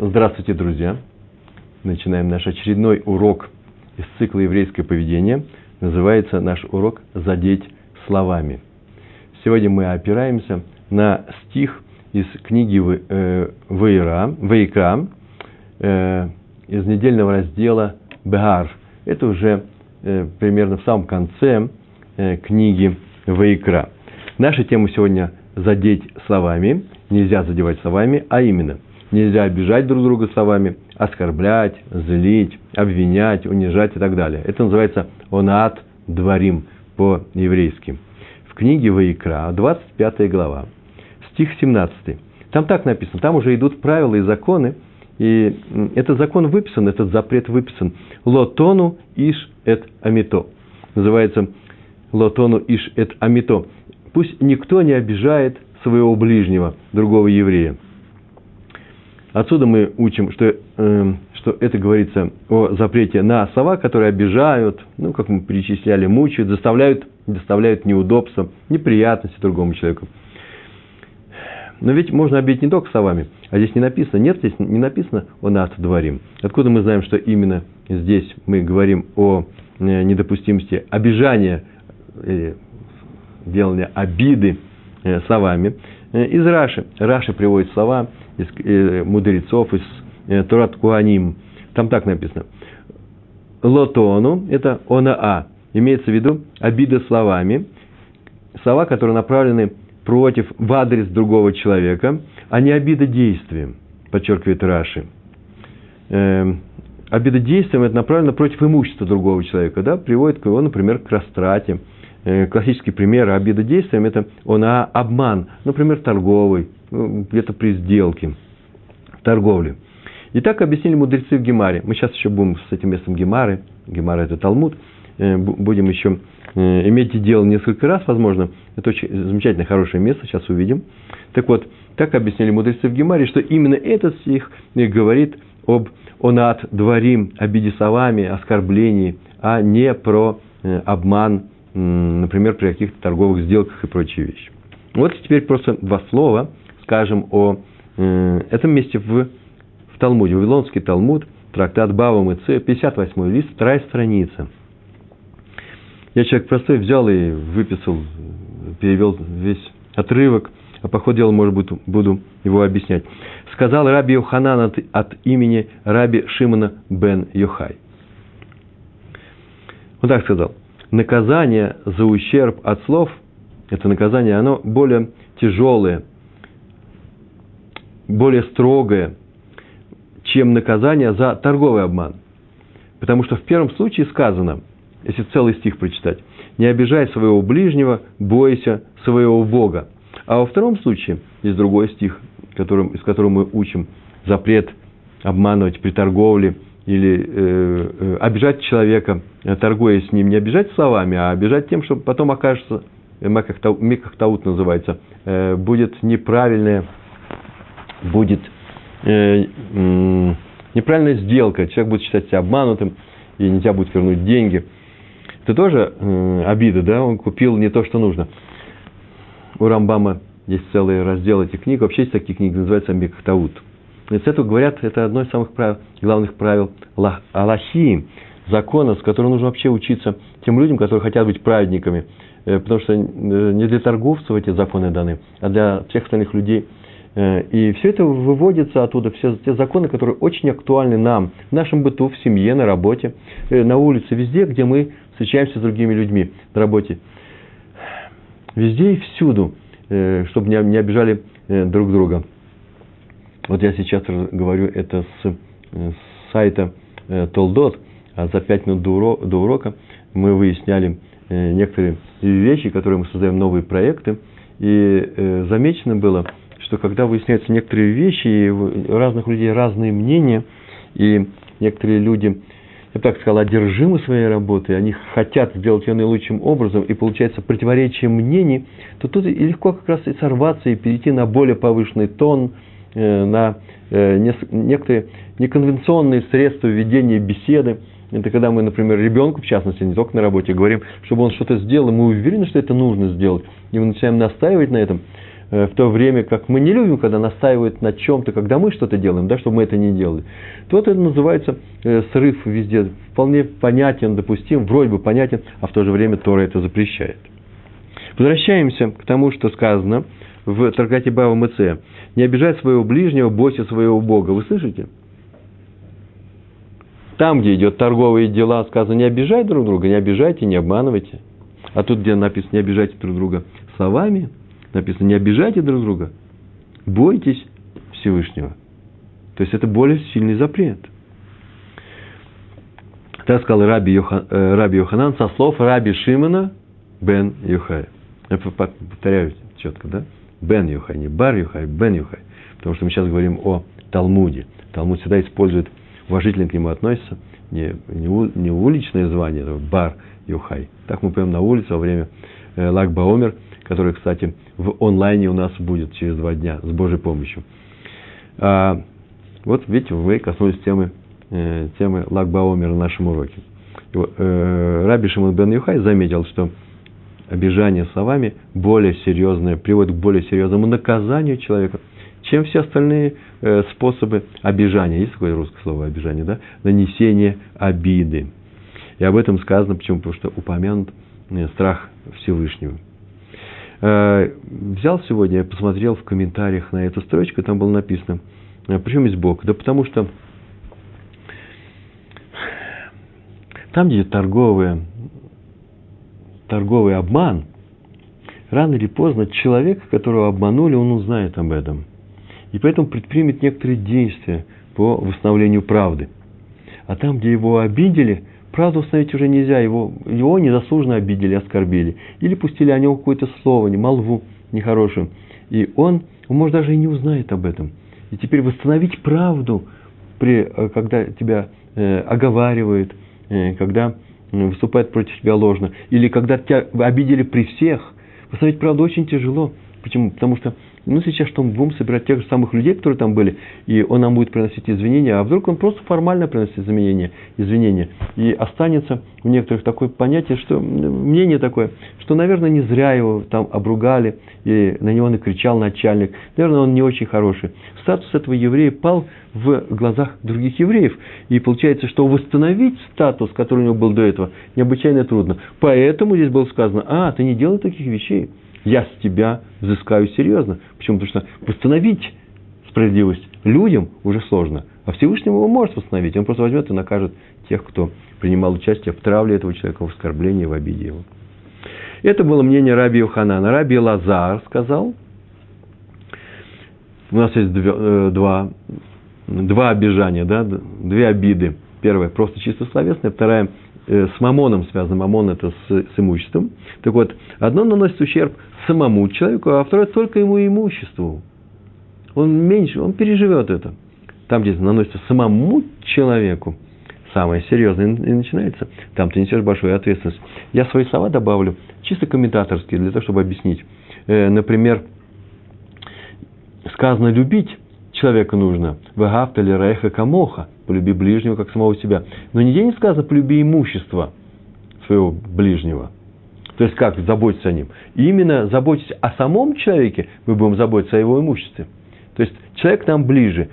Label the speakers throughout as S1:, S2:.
S1: Здравствуйте, друзья! Начинаем наш очередной урок из цикла «Еврейское поведение». Называется наш урок «Задеть словами». Сегодня мы опираемся на стих из книги э, Вейра, Вейка, э, из недельного раздела Бегар. Это уже э, примерно в самом конце книги Вейкра. Наша тема сегодня «Задеть словами». Нельзя задевать словами, а именно – Нельзя обижать друг друга словами, оскорблять, злить, обвинять, унижать и так далее. Это называется онат дворим по-еврейски. В книге Ваикра, 25 глава, стих 17. Там так написано, там уже идут правила и законы, и этот закон выписан, этот запрет выписан. Лотону иш эт амито. Называется лотону иш эт амито. Пусть никто не обижает своего ближнего, другого еврея. Отсюда мы учим, что, э, что это говорится о запрете на слова, которые обижают, ну, как мы перечисляли, мучают, заставляют, доставляют неудобства, неприятности другому человеку. Но ведь можно обидеть не только словами, а здесь не написано, нет, здесь не написано о над дворим. Откуда мы знаем, что именно здесь мы говорим о э, недопустимости обижания, э, делания обиды э, словами? Из Раши. Раши приводит слова из э, мудрецов, из э, Турат Куаним. Там так написано. Лотону – это онаа. Имеется в виду обида словами. Слова, которые направлены против, в адрес другого человека, а не обида действием, подчеркивает Раши. Э, обида действием – это направлено против имущества другого человека, да, приводит его, например, к растрате. Э, классический пример обида действием – это он а, обман, например, торговый, ну, где-то при сделке, торговле. И так объяснили мудрецы в Гемаре. Мы сейчас еще будем с этим местом Гемары, Гемара это Талмуд, э, будем еще э, иметь дело несколько раз, возможно. Это очень замечательное, хорошее место, сейчас увидим. Так вот, так объяснили мудрецы в Гемаре, что именно этот стих говорит об онат дворим, обиде словами, оскорблении, а не про э, обман, например, при каких-то торговых сделках и прочие вещи. Вот теперь просто два слова скажем о э, этом месте в, в Талмуде. Вавилонский Талмуд, трактат Бава Мыце, 58 лист, вторая страница. Я человек простой, взял и выписал, перевел весь отрывок, а по ходу дела, может быть, буду его объяснять. Сказал Раби Йоханан от, от имени Раби Шимона бен Йохай. Он так сказал. Наказание за ущерб от слов, это наказание, оно более тяжелое, более строгое, чем наказание за торговый обман. Потому что в первом случае сказано, если целый стих прочитать, не обижай своего ближнего, бойся своего Бога. А во втором случае, есть другой стих, которым, из которого мы учим запрет обманывать при торговле или э, э, обижать человека, торгуя с ним, не обижать словами, а обижать тем, что потом окажется, мекахтаут называется, э, будет неправильное будет э, э, неправильная сделка, человек будет считать себя обманутым, и нельзя будет вернуть деньги. Это тоже э, обида, да, он купил не то, что нужно. У Рамбама есть целый раздел этих книг, вообще есть такие книги, называются Амбекхтаут. И с этого говорят, это одно из самых правил, главных правил Аллахи, закона, с которым нужно вообще учиться тем людям, которые хотят быть праведниками. Э, потому что э, не для торговцев эти законы даны, а для всех остальных людей – и все это выводится оттуда, все те законы, которые очень актуальны нам, в нашем быту, в семье, на работе, э, на улице, везде, где мы встречаемся с другими людьми на работе. Везде и всюду, э, чтобы не обижали друг друга. Вот я сейчас говорю это с, сайта Толдот, а за пять минут до урока мы выясняли некоторые вещи, которые мы создаем новые проекты. И замечено было, что когда выясняются некоторые вещи, и у разных людей разные мнения, и некоторые люди, я бы так сказал, одержимы своей работой, они хотят сделать ее наилучшим образом, и получается противоречие мнений, то тут и легко как раз и сорваться, и перейти на более повышенный тон, э, на э, некоторые неконвенционные средства ведения беседы. Это когда мы, например, ребенку, в частности, не только на работе, говорим, чтобы он что-то сделал, и мы уверены, что это нужно сделать, и мы начинаем настаивать на этом – в то время как мы не любим, когда настаивают на чем-то, когда мы что-то делаем, да, чтобы мы это не делали, то это называется э, срыв везде. Вполне понятен, допустим, вроде бы понятен, а в то же время Тора это запрещает. Возвращаемся к тому, что сказано в Таргате Бава Мце. Не обижать своего ближнего, бойся своего Бога. Вы слышите? Там, где идет торговые дела, сказано, не обижай друг друга, не обижайте, не обманывайте. А тут, где написано, не обижайте друг друга словами, написано, не обижайте друг друга, бойтесь Всевышнего. То есть это более сильный запрет. Так сказал Раби, Йохан, э, Раби Йоханан со слов Раби Шимона бен Юхай. Я повторяю четко, да? Бен Юхай, не Бар Юхай, Бен Юхай. Потому что мы сейчас говорим о Талмуде. Талмуд всегда использует уважительно к нему относится, не, не, не уличное звание, это бар юхай. Так мы поем на улице во время э, Лагбаомер, который, кстати, в онлайне у нас будет через два дня с Божьей помощью. А, вот видите, вы коснулись темы, э, темы Лагбаомера на нашем уроке. И, э, Раби Шимон бен Юхай заметил, что обижание словами более серьезное, приводит к более серьезному наказанию человека – чем все остальные э, способы обижания. Есть такое русское слово обижание, да? Нанесение обиды. И об этом сказано, почему? Потому что упомянут э, страх Всевышнего. Э, взял сегодня, посмотрел в комментариях на эту строчку, там было написано, почему есть Бог? Да потому что там, где торговый, торговый обман, рано или поздно человек, которого обманули, он узнает об этом – и поэтому предпримет некоторые действия по восстановлению правды. А там, где его обидели, правду восстановить уже нельзя, его, его незаслуженно обидели, оскорбили. Или пустили о нем какое-то слово, не молву нехорошую. И он, он, может, даже и не узнает об этом. И теперь восстановить правду, при, э, когда тебя э, оговаривают, э, когда выступает против тебя ложно, или когда тебя обидели при всех, восстановить правду очень тяжело. Почему? Потому что ну, сейчас что мы будем собирать тех же самых людей, которые там были, и он нам будет приносить извинения, а вдруг он просто формально приносит извинения, извинения. И останется у некоторых такое понятие, что мнение такое, что, наверное, не зря его там обругали, и на него накричал начальник. Наверное, он не очень хороший. Статус этого еврея пал в глазах других евреев. И получается, что восстановить статус, который у него был до этого, необычайно трудно. Поэтому здесь было сказано, а, ты не делай таких вещей я с тебя взыскаю серьезно. Почему? Потому что восстановить справедливость людям уже сложно. А Всевышний его может восстановить. Он просто возьмет и накажет тех, кто принимал участие в травле этого человека, в оскорблении, в обиде его. Это было мнение Раби Йоханана. Раби Лазар сказал, у нас есть э, два, два обижания, да, две обиды. Первая просто чисто словесная, вторая с мамоном связано. Мамон – это с, с имуществом. Так вот, одно наносит ущерб самому человеку, а второе только ему имуществу. Он меньше, он переживет это. Там, где наносится самому человеку, самое серьезное и начинается. Там ты несешь большую ответственность. Я свои слова добавлю, чисто комментаторские, для того, чтобы объяснить. Э, например, сказано «любить» человека нужно. Вагавта ли рейха камоха. Полюби ближнего, как самого себя. Но нигде не сказано полюби имущество своего ближнего. То есть как заботиться о ним? И именно заботясь о самом человеке, мы будем заботиться о его имуществе. То есть человек нам ближе.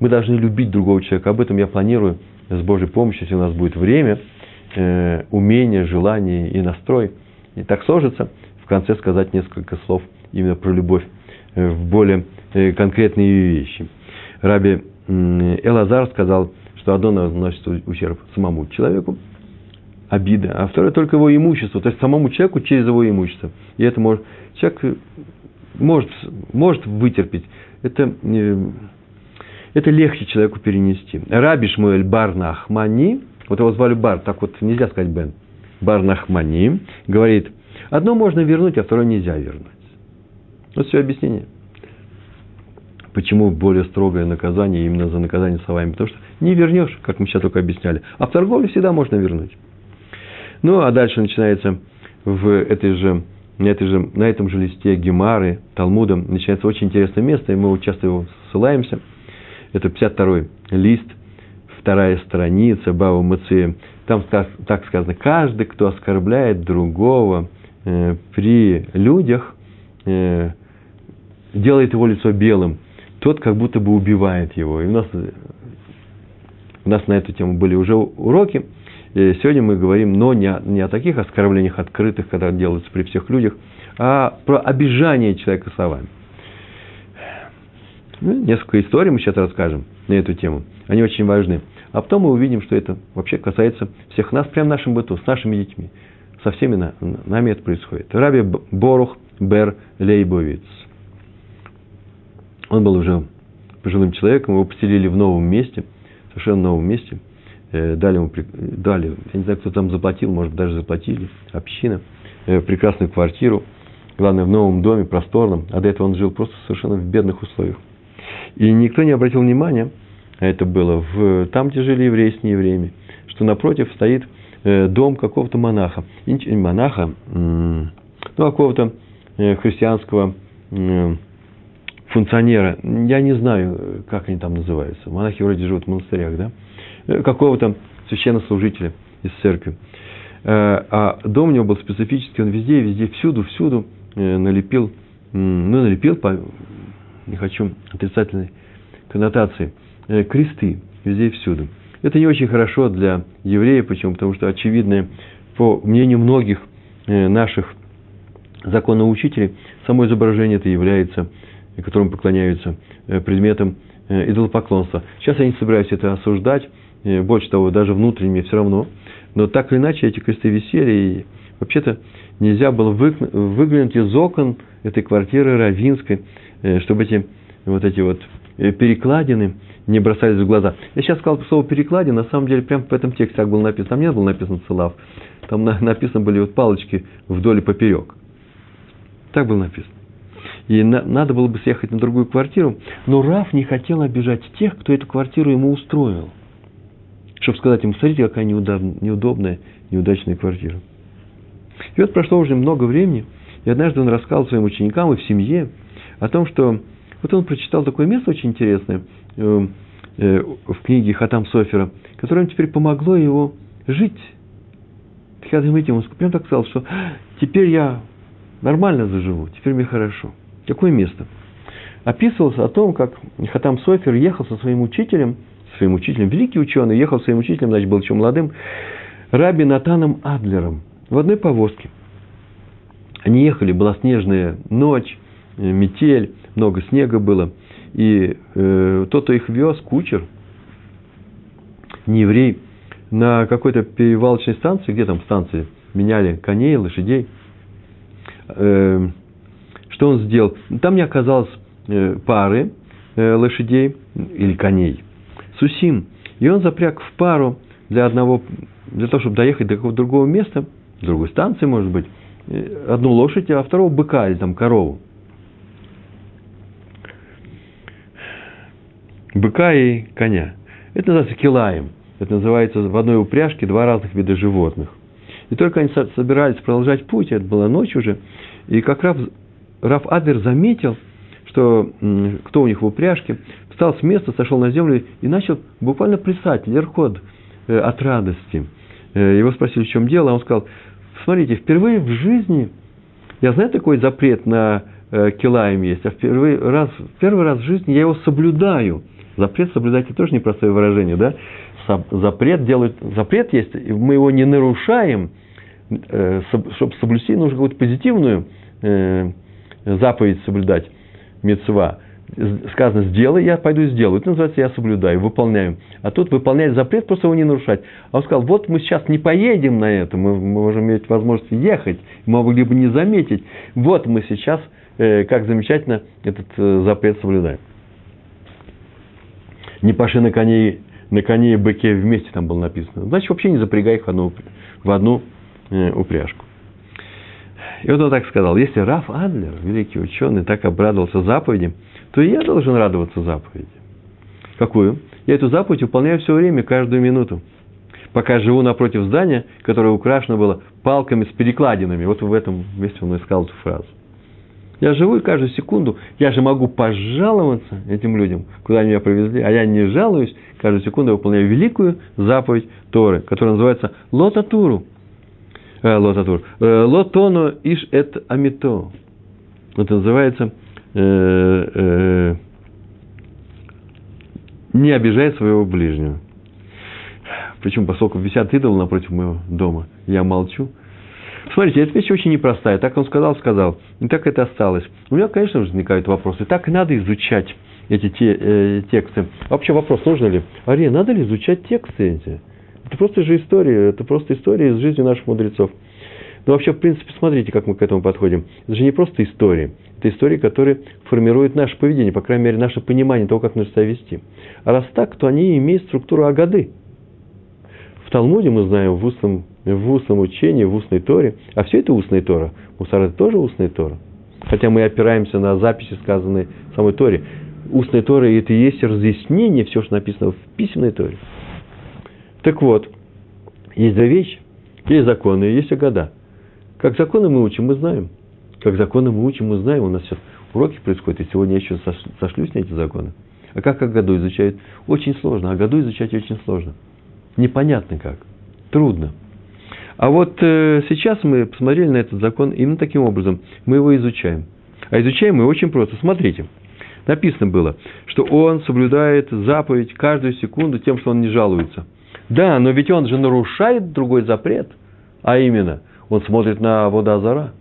S1: Мы должны любить другого человека. Об этом я планирую с Божьей помощью, если у нас будет время, э, умение, желание и настрой. И так сложится, в конце сказать несколько слов именно про любовь э, в более конкретные вещи. Раби Элазар сказал, что одно наносит ущерб самому человеку, обида, а второе только его имущество, то есть самому человеку через его имущество. И это может, человек может, может вытерпеть. Это, э, это легче человеку перенести. Раби Шмуэль Бар Нахмани, вот его звали Бар, так вот нельзя сказать Бен, Бар Нахмани, говорит, одно можно вернуть, а второе нельзя вернуть. Вот все объяснение. Почему более строгое наказание именно за наказание словами? Потому что не вернешь, как мы сейчас только объясняли. А в торговле всегда можно вернуть. Ну, а дальше начинается в этой же, на, этой же, на этом же листе Гемары, Талмуда, начинается очень интересное место, и мы часто его ссылаемся. Это 52-й лист, вторая страница Бава Мацея. Там так, сказано, каждый, кто оскорбляет другого э, при людях, э, делает его лицо белым, тот как будто бы убивает его. И у нас, у нас на эту тему были уже уроки. И сегодня мы говорим, но не о, не о таких оскорблениях открытых, когда делаются при всех людях, а про обижание человека словами. Ну, несколько историй мы сейчас расскажем на эту тему. Они очень важны. А потом мы увидим, что это вообще касается всех нас, прямо в нашем быту, с нашими детьми. Со всеми нами это происходит. Раби Борух Бер Лейбовиц. Он был уже пожилым человеком, его поселили в новом месте, совершенно новом месте. Э, дали ему, дали, я не знаю, кто там заплатил, может даже заплатили, община, э, прекрасную квартиру, главное, в новом доме, просторном, а до этого он жил просто совершенно в бедных условиях. И никто не обратил внимания, а это было в, там, где жили евреи с неевреями, что напротив стоит э, дом какого-то монаха, монаха, ну, какого-то христианского функционера, я не знаю, как они там называются, монахи вроде живут в монастырях, да, э, какого-то священнослужителя из церкви. Э, а дом у него был специфический, он везде, везде, всюду, всюду э, налепил, ну, налепил, по, не хочу отрицательной коннотации, кресты везде и всюду. Это не очень хорошо для евреев, почему? Потому что, очевидно, по мнению многих наших законоучителей, само изображение это является которым поклоняются э, предметам э, идолопоклонства. Сейчас я не собираюсь это осуждать, э, больше того, даже внутренне все равно. Но так или иначе эти кресты висели, и вообще-то нельзя было выглянуть из окон этой квартиры Равинской, чтобы эти вот эти вот перекладины не бросались в глаза. Я сейчас сказал слово перекладина, на самом деле прямо в этом тексте так было написано. Там не было написано целав, там написаны были вот палочки вдоль и поперек. Так было написано и на, надо было бы съехать на другую квартиру, но Раф не хотел обижать тех, кто эту квартиру ему устроил. Чтобы сказать ему, смотрите, какая неудобная, неудачная квартира. И вот прошло уже много времени, и однажды он рассказал своим ученикам и в семье о том, что вот он прочитал такое место очень интересное э, э, в книге Хатам Софера, которое ему теперь помогло его жить. Хадам он прям так сказал, что теперь я нормально заживу, теперь мне хорошо. Какое место? Описывалось о том, как Хатам Софер ехал со своим учителем, своим учителем, великий ученый, ехал со своим учителем, значит, был еще молодым, Раби Натаном Адлером в одной повозке. Они ехали, была снежная ночь, э, метель, много снега было. И э, тот, кто их вез, кучер, не еврей, на какой-то перевалочной станции, где там станции, меняли коней, лошадей, э, что он сделал? Там не оказалось э, пары э, лошадей или коней. Сусим. И он запряг в пару для одного, для того, чтобы доехать до какого-то другого места, другой станции, может быть, э, одну лошадь, а второго быка или там корову. Быка и коня. Это называется килаем. Это называется в одной упряжке два разных вида животных. И только они собирались продолжать путь, это была ночь уже, и как раз Раф Адлер заметил, что кто у них в упряжке, встал с места, сошел на землю и начал буквально плясать, лерход э, от радости. Э, его спросили, в чем дело, а он сказал, смотрите, впервые в жизни, я знаю такой запрет на э, килаем есть, а впервые раз, первый раз в жизни я его соблюдаю. Запрет соблюдать это тоже непростое выражение, да? Запрет делают, запрет есть, мы его не нарушаем, чтобы соблюсти, нужно какую-то позитивную заповедь соблюдать, мецва, сказано, сделай, я пойду и сделаю. Это называется, я соблюдаю, выполняю. А тут выполнять запрет, просто его не нарушать. А он сказал, вот мы сейчас не поедем на это, мы, можем иметь возможность ехать, мы могли бы не заметить. Вот мы сейчас, э, как замечательно, этот э, запрет соблюдаем. Не паши на коне, на коне и быке вместе там было написано. Значит, вообще не запрягай их в одну, в одну э, упряжку. И вот он так сказал, если Раф Адлер, великий ученый, так обрадовался заповеди, то и я должен радоваться заповеди. Какую? Я эту заповедь выполняю все время, каждую минуту. Пока живу напротив здания, которое украшено было палками с перекладинами. Вот в этом месте он искал эту фразу. Я живу и каждую секунду, я же могу пожаловаться этим людям, куда они меня привезли, а я не жалуюсь, каждую секунду я выполняю великую заповедь Торы, которая называется Лотатуру, лотатур. Э, лотоно иш эт амито. Это называется э, э, не обижай своего ближнего. Причем, поскольку висят идолы напротив моего дома, я молчу. Смотрите, эта вещь очень непростая. Так он сказал, сказал. И так это осталось. У меня, конечно, возникают вопросы. Так и надо изучать эти те, э, тексты. Вообще вопрос, нужно ли? Ария, надо ли изучать тексты эти? Это просто же история, это просто история из жизни наших мудрецов. Но вообще, в принципе, смотрите, как мы к этому подходим. Это же не просто истории. Это истории, которые формируют наше поведение, по крайней мере, наше понимание того, как нужно себя вести. А раз так, то они имеют структуру Агады. В Талмуде мы знаем, в устном, в устном учении, в устной Торе. А все это устная Тора. Мусар это тоже устная Тора. Хотя мы опираемся на записи, сказанные в самой Торе. Устная Тора – это и есть разъяснение, все, что написано в письменной Торе. Так вот, есть две вещи. Есть законы, есть агада. Как законы мы учим, мы знаем. Как законы мы учим, мы знаем. У нас сейчас уроки происходят, и сегодня я еще сошлюсь на эти законы. А как Агаду изучают? Очень сложно. Агаду изучать очень сложно. Непонятно как. Трудно. А вот э, сейчас мы посмотрели на этот закон именно таким образом. Мы его изучаем. А изучаем мы очень просто. Смотрите. Написано было, что он соблюдает заповедь каждую секунду тем, что он не жалуется. Да, но ведь он же нарушает другой запрет. А именно, он смотрит на водоозора.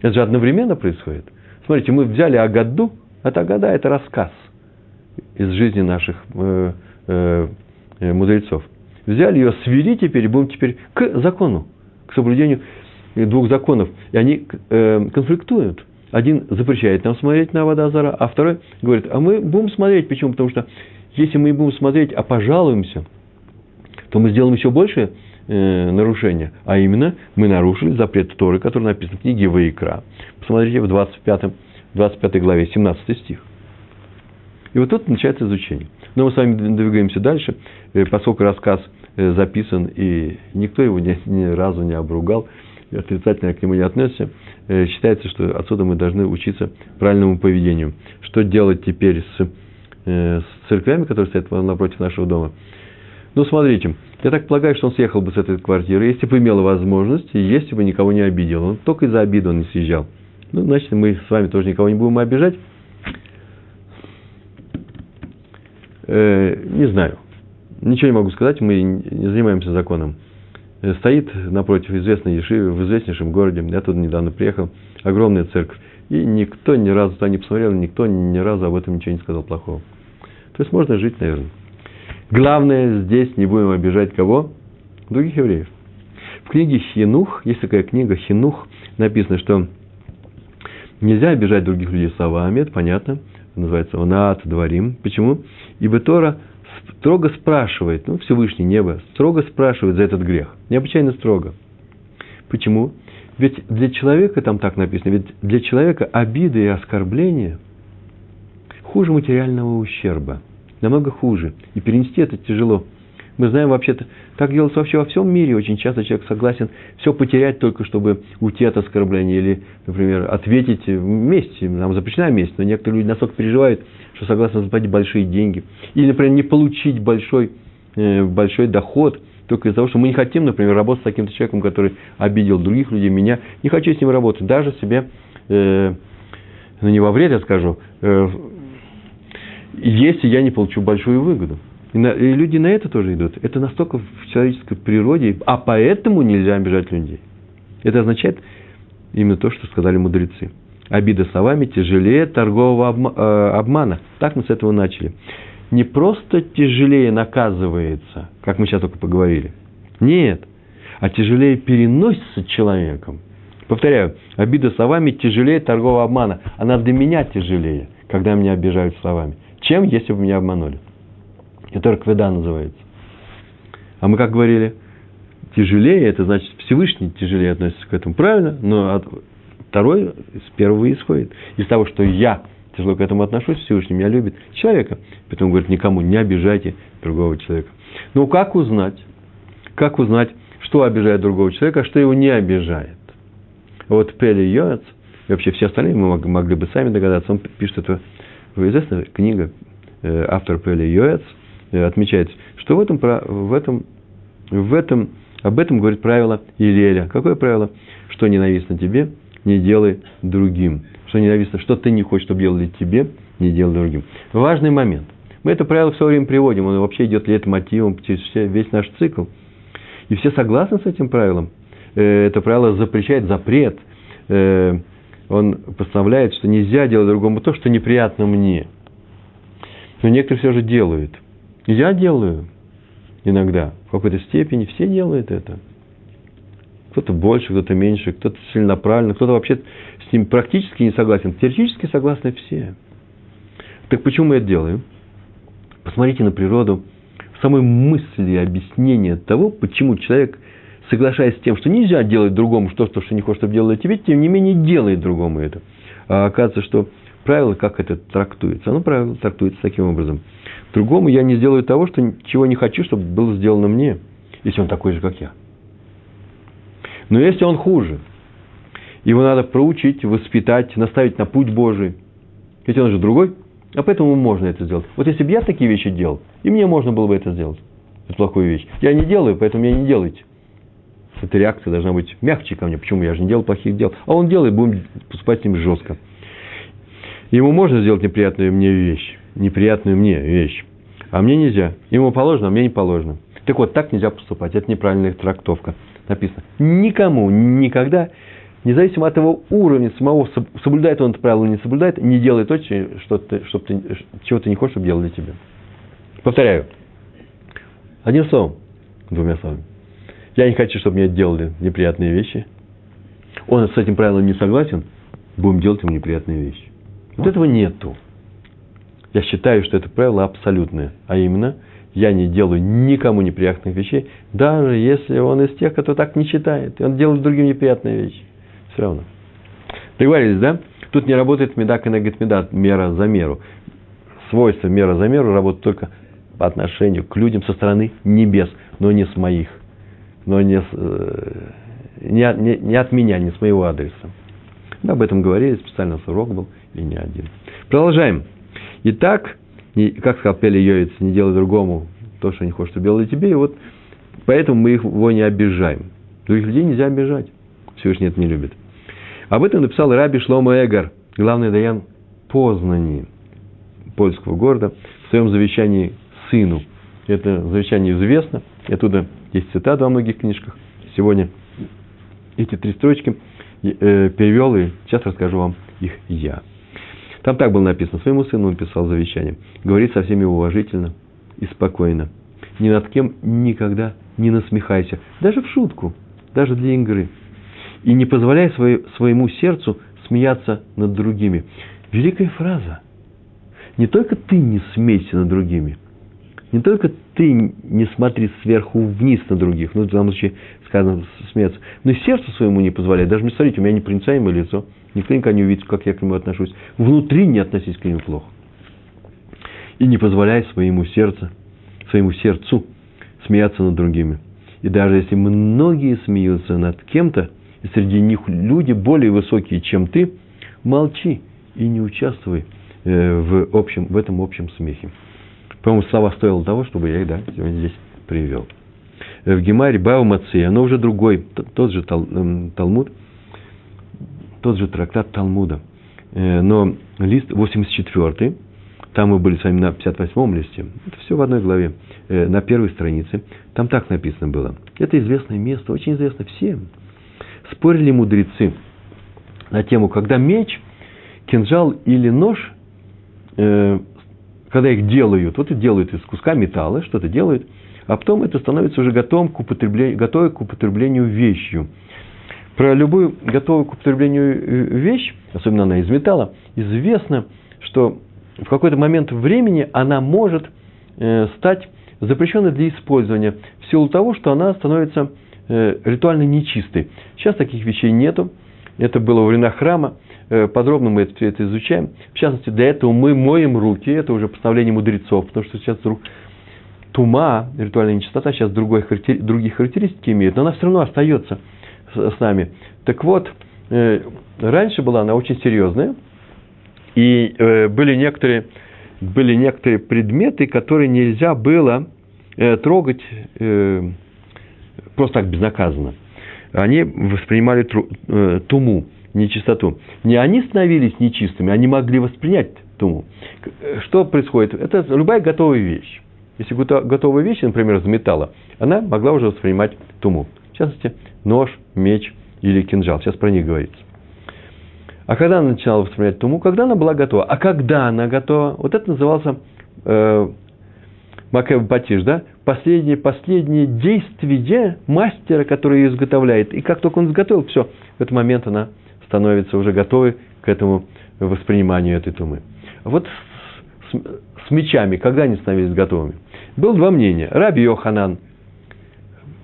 S1: Это же одновременно происходит. Смотрите, мы взяли Агаду, это Агада, это рассказ из жизни наших э, э, мудрецов. Взяли ее, свели теперь, будем теперь к закону, к соблюдению двух законов. И они э, конфликтуют. Один запрещает нам смотреть на водоозора, а второй говорит, а мы будем смотреть. Почему? Потому что если мы будем смотреть, а пожалуемся, то мы сделаем еще больше э, нарушения. А именно, мы нарушили запрет Торы, который написан в книге Ваикра. Посмотрите в 25, 25 главе, 17 стих. И вот тут начинается изучение. Но мы с вами двигаемся дальше, э, поскольку рассказ э, записан, и никто его ни, ни разу не обругал, отрицательно к нему не относится, э, считается, что отсюда мы должны учиться правильному поведению. Что делать теперь с, с церквями, которые стоят напротив нашего дома? Ну, смотрите, я так полагаю, что он съехал бы с этой квартиры, если бы имел возможность, если бы никого не обидел. Он только из-за обиды он не съезжал. Ну, значит, мы с вами тоже никого не будем обижать. Э, не знаю. Ничего не могу сказать, мы не занимаемся законом. Э, стоит напротив известной Ешивы, в известнейшем городе, я туда недавно приехал, огромная церковь. И никто ни разу туда не посмотрел, никто ни разу об этом ничего не сказал плохого. То есть можно жить, наверное. Главное здесь не будем обижать кого? Других евреев. В книге Хинух, есть такая книга Хинух, написано, что нельзя обижать других людей словами, это понятно, называется Онат, Дворим. Почему? Ибо Тора строго спрашивает, ну, Всевышний Небо, строго спрашивает за этот грех. Необычайно строго. Почему? Ведь для человека, там так написано, ведь для человека обиды и оскорбления хуже материального ущерба – намного хуже. И перенести это тяжело. Мы знаем вообще-то, так делается вообще во всем мире. Очень часто человек согласен все потерять только, чтобы уйти от оскорбления. Или, например, ответить вместе. Нам запрещена месть, но некоторые люди настолько переживают, что согласны заплатить большие деньги. Или, например, не получить большой, э, большой доход только из-за того, что мы не хотим, например, работать с таким-то человеком, который обидел других людей, меня. Не хочу с ним работать. Даже себе, э, ну не во вред, я скажу, э, если я не получу большую выгоду. И, на, и люди на это тоже идут. Это настолько в человеческой природе, а поэтому нельзя обижать людей. Это означает именно то, что сказали мудрецы. Обида словами тяжелее торгового э, обмана. Так мы с этого начали. Не просто тяжелее наказывается, как мы сейчас только поговорили. Нет, а тяжелее переносится человеком. Повторяю, обида словами тяжелее торгового обмана. Она для меня тяжелее, когда меня обижают словами чем если бы меня обманули. Это кведа называется. А мы как говорили, тяжелее, это значит Всевышний тяжелее относится к этому. Правильно? Но от, второй с первого исходит. Из того, что я тяжело к этому отношусь, Всевышний меня любит человека. Поэтому говорит, никому не обижайте другого человека. Но как узнать? Как узнать, что обижает другого человека, а что его не обижает? Вот Пели Йоац, и вообще все остальные мы могли бы сами догадаться, он пишет это известная книга э, автор Пели Йоэц э, отмечает, что в этом, в этом, в этом, об этом говорит правило Илеля. Какое правило? Что ненавистно тебе, не делай другим. Что не написано, что ты не хочешь, чтобы делали тебе, не делай другим. Важный момент. Мы это правило все время приводим, он вообще идет лет мотивом через весь наш цикл. И все согласны с этим правилом. Э, это правило запрещает запрет. Он постановляет, что нельзя делать другому то, что неприятно мне. Но некоторые все же делают. Я делаю иногда, в какой-то степени, все делают это. Кто-то больше, кто-то меньше, кто-то целенаправленно, кто-то вообще с ним практически не согласен. Теоретически согласны все. Так почему мы это делаем? Посмотрите на природу самой мысли объяснения того, почему человек, соглашаясь с тем, что нельзя делать другому что, то, что не хочет, чтобы делали тебе, тем не менее делает другому это. А оказывается, что правило, как это трактуется? Оно правило трактуется таким образом. Другому я не сделаю того, что, чего не хочу, чтобы было сделано мне, если он такой же, как я. Но если он хуже, его надо проучить, воспитать, наставить на путь Божий. Ведь он же другой – а поэтому можно это сделать. Вот если бы я такие вещи делал, и мне можно было бы это сделать. Это плохую вещь. Я не делаю, поэтому меня не делайте. Эта реакция должна быть мягче ко мне. Почему? Я же не делал плохих дел. А он делает, будем поступать с ним жестко. Ему можно сделать неприятную мне вещь. Неприятную мне вещь. А мне нельзя. Ему положено, а мне не положено. Так вот, так нельзя поступать. Это неправильная трактовка. Написано. Никому никогда независимо от его уровня самого, соблюдает он это правило или не соблюдает, не делай то, что ты, что ты, чего ты не хочешь, чтобы делали тебе. Повторяю. Одним словом, двумя словами. Я не хочу, чтобы мне делали неприятные вещи. Он с этим правилом не согласен, будем делать ему неприятные вещи. Вот этого нету. Я считаю, что это правило абсолютное. А именно, я не делаю никому неприятных вещей, даже если он из тех, кто так не считает. И он делает другим неприятные вещи. Все равно. Договорились, да? Тут не работает медак и медат, мера за меру. Свойство мера за меру работает только по отношению к людям со стороны небес, но не с моих, но не, э, не, не, не от меня, не с моего адреса. Мы об этом говорили, специально урок был, и не один. Продолжаем. Итак, не, как сказал Пели Йоиц, не делай другому то, что не хочешь, что делали тебе, и вот поэтому мы его не обижаем. Других людей нельзя обижать. Всевышний это не любит. Об этом написал Раби Шлома Эгар, главный даян Познани, польского города, в своем завещании сыну. Это завещание известно, и оттуда есть цитата во многих книжках. Сегодня эти три строчки э, перевел, и сейчас расскажу вам их я. Там так было написано, своему сыну он писал завещание. Говорит со всеми уважительно и спокойно. Ни над кем никогда не насмехайся, даже в шутку, даже для игры и не позволяй свое, своему сердцу смеяться над другими. Великая фраза. Не только ты не смейся над другими, не только ты не смотри сверху вниз на других, ну, в данном случае сказано смеяться, но и сердцу своему не позволяй. Даже не смотрите, у меня непроницаемое лицо, никто никогда не увидит, как я к нему отношусь. Внутри не относись к нему плохо. И не позволяй своему сердцу, своему сердцу смеяться над другими. И даже если многие смеются над кем-то, и среди них люди более высокие, чем ты, молчи и не участвуй э, в, общем, в этом общем смехе. По-моему, слова стоило того, чтобы я их да, сегодня здесь привел. Э, в Гемаре Баумацея, но уже другой, тот же эм, Талмуд, тот же трактат Талмуда, э, но лист 84 там мы были с вами на 58-м листе, это все в одной главе, на первой странице, там так написано было. Это известное место, очень известно всем спорили мудрецы на тему, когда меч, кинжал или нож, э, когда их делают, вот и делают из куска металла, что-то делают, а потом это становится уже готовым к употреблению, готовой к употреблению вещью. Про любую готовую к употреблению э, вещь, особенно она из металла, известно, что в какой-то момент времени она может э, стать запрещенной для использования в силу того, что она становится Э, ритуально нечистой. Сейчас таких вещей нету. Это было во времена храма. Э, подробно мы это, все это изучаем. В частности, для этого мы моем руки. Это уже постановление мудрецов, потому что сейчас вдруг тума, ритуальная нечистота, сейчас другой, другие характеристики имеет, но она все равно остается с, с нами. Так вот, э, раньше была она очень серьезная, и э, были, некоторые, были некоторые предметы, которые нельзя было э, трогать э, просто так безнаказанно, они воспринимали тру, э, туму, нечистоту. Не они становились нечистыми, они могли воспринять туму. Что происходит? Это любая готовая вещь. Если готовая вещь, например, из металла, она могла уже воспринимать туму. В частности, нож, меч или кинжал. Сейчас про них говорится. А когда она начинала воспринимать туму? Когда она была готова. А когда она готова? Вот это назывался э, Батиш, да? Последнее, последнее действие мастера, который ее изготовляет. И как только он изготовил, все, в этот момент она становится уже готовой к этому восприниманию этой тумы. Вот с, с мечами, когда они становились готовыми? Было два мнения. Раби Йоханан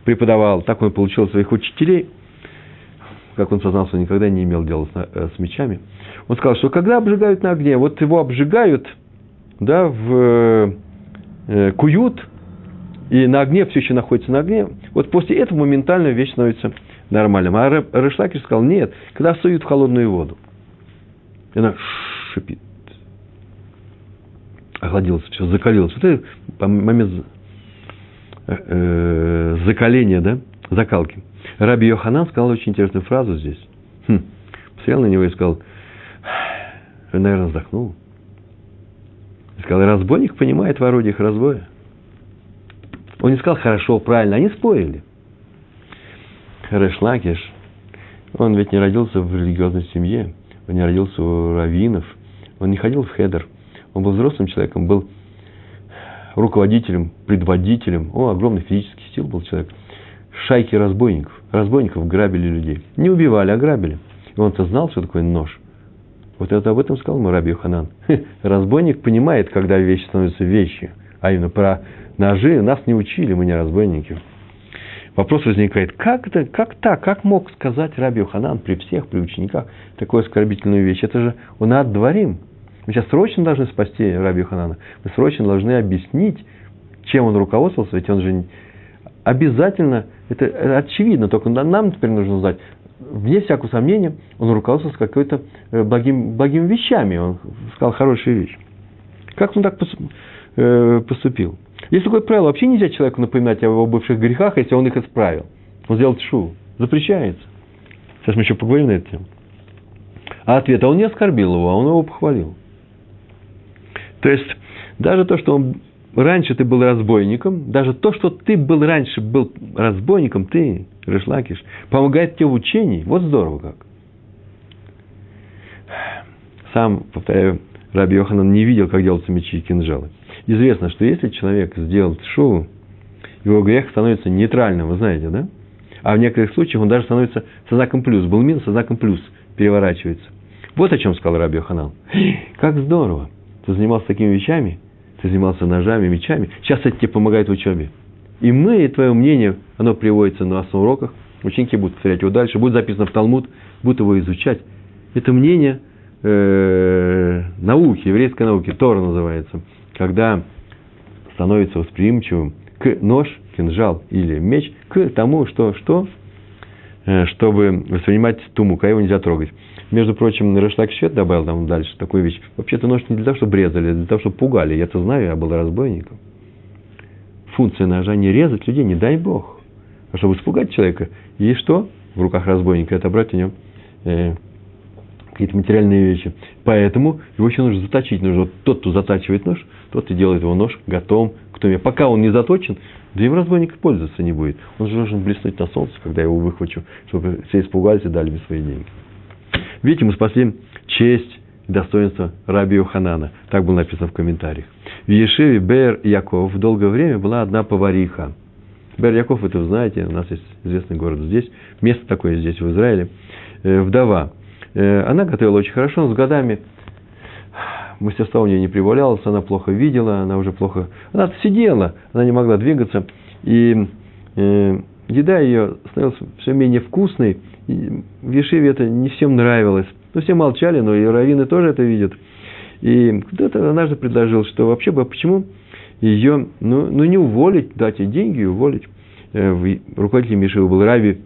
S1: преподавал, так он получил своих учителей, как он сознался, он никогда не имел дела с, э, с мечами. Он сказал, что когда обжигают на огне, вот его обжигают, да, в, э, куют, и на огне все еще находится на огне, вот после этого моментально вещь становится нормальным. А Решлакер сказал, нет, когда суют в холодную воду. И она шипит. Охладилось все, закалилось. Вот это момент э, э, закаления, да, закалки. Раби Йоханан сказал очень интересную фразу здесь. Хм. Посмотрел на него и сказал, наверное, вздохнул. И сказал, разбойник понимает в орудиях разбоя. Он не сказал хорошо, правильно, они спорили. Решлакиш, он ведь не родился в религиозной семье, он не родился у раввинов, он не ходил в хедер, он был взрослым человеком, был руководителем, предводителем, о, огромный физический сил был человек. Шайки разбойников, разбойников грабили людей. Не убивали, а грабили. И он-то знал, что такое нож. Вот это об этом сказал мой Раби Ханан. Разбойник понимает, когда вещи становятся вещью. А именно про ножи нас не учили, мы не разбойники. Вопрос возникает, как, это, как так, как мог сказать Раби Ханан при всех, при учениках такую оскорбительную вещь? Это же он отдворим. Мы сейчас срочно должны спасти Раби Ханана. Мы срочно должны объяснить, чем он руководствовался, ведь он же обязательно, это очевидно, только нам теперь нужно знать, вне всякого сомнения, он руководствовался какой-то э, благим, благими вещами, он сказал хорошие вещи. Как он так э, поступил? Есть такое правило, вообще нельзя человеку напоминать о его бывших грехах, если он их исправил. Он сделал шу. Запрещается. Сейчас мы еще поговорим на эту тему. А ответ, а он не оскорбил его, а он его похвалил. То есть, даже то, что он, раньше ты был разбойником, даже то, что ты был раньше был разбойником, ты, Решлакиш, помогает тебе в учении. Вот здорово как. Сам, повторяю, Раби Йоханан не видел, как делаются мечи и кинжалы. Известно, что если человек сделал шоу, его грех становится нейтральным, вы знаете, да? А в некоторых случаях он даже становится со знаком плюс. Был минус, со знаком плюс переворачивается. Вот о чем сказал Раби Йоханан. Как здорово! Ты занимался такими вещами, ты занимался ножами, мечами. Сейчас это тебе помогает в учебе. И мы, и твое мнение, оно приводится на на уроках. Ученики будут повторять его дальше, будет записано в Талмуд, будут его изучать. Это мнение э, науки, еврейской науки, Тора называется когда становится восприимчивым к нож, кинжал или меч, к тому, что, что э, чтобы воспринимать туму, когда его нельзя трогать. Между прочим, Решлак Швед добавил там дальше такую вещь. Вообще-то нож не для того, чтобы резали, а для того, чтобы пугали. Я-то знаю, я был разбойником. Функция ножа не резать людей, не дай бог. А чтобы испугать человека. И что в руках разбойника? Это брать у него э, какие-то материальные вещи. Поэтому его еще нужно заточить. Нужно тот, кто затачивает нож, тот и делает его нож готовым к туме. Пока он не заточен, да им разбойник пользоваться не будет. Он же должен блеснуть на солнце, когда я его выхвачу, чтобы все испугались и дали мне свои деньги. Видите, мы спасли честь и достоинство Раби Йоханана. Так было написано в комментариях. В Ешеве Бер Яков долгое время была одна повариха. Бер Яков, это вы знаете, у нас есть известный город здесь, место такое здесь, в Израиле. Э, вдова. Э, она готовила очень хорошо, но с годами мастерство у нее не прибавлялось, она плохо видела, она уже плохо... Она сидела, она не могла двигаться, и э, еда ее становилась все менее вкусной. И в Ешиве это не всем нравилось. Ну, все молчали, но и раввины тоже это видят. И кто-то однажды предложил, что вообще бы почему ее, ну, ну не уволить, дать ей деньги и уволить. Э, руководителем Ешивы был Рави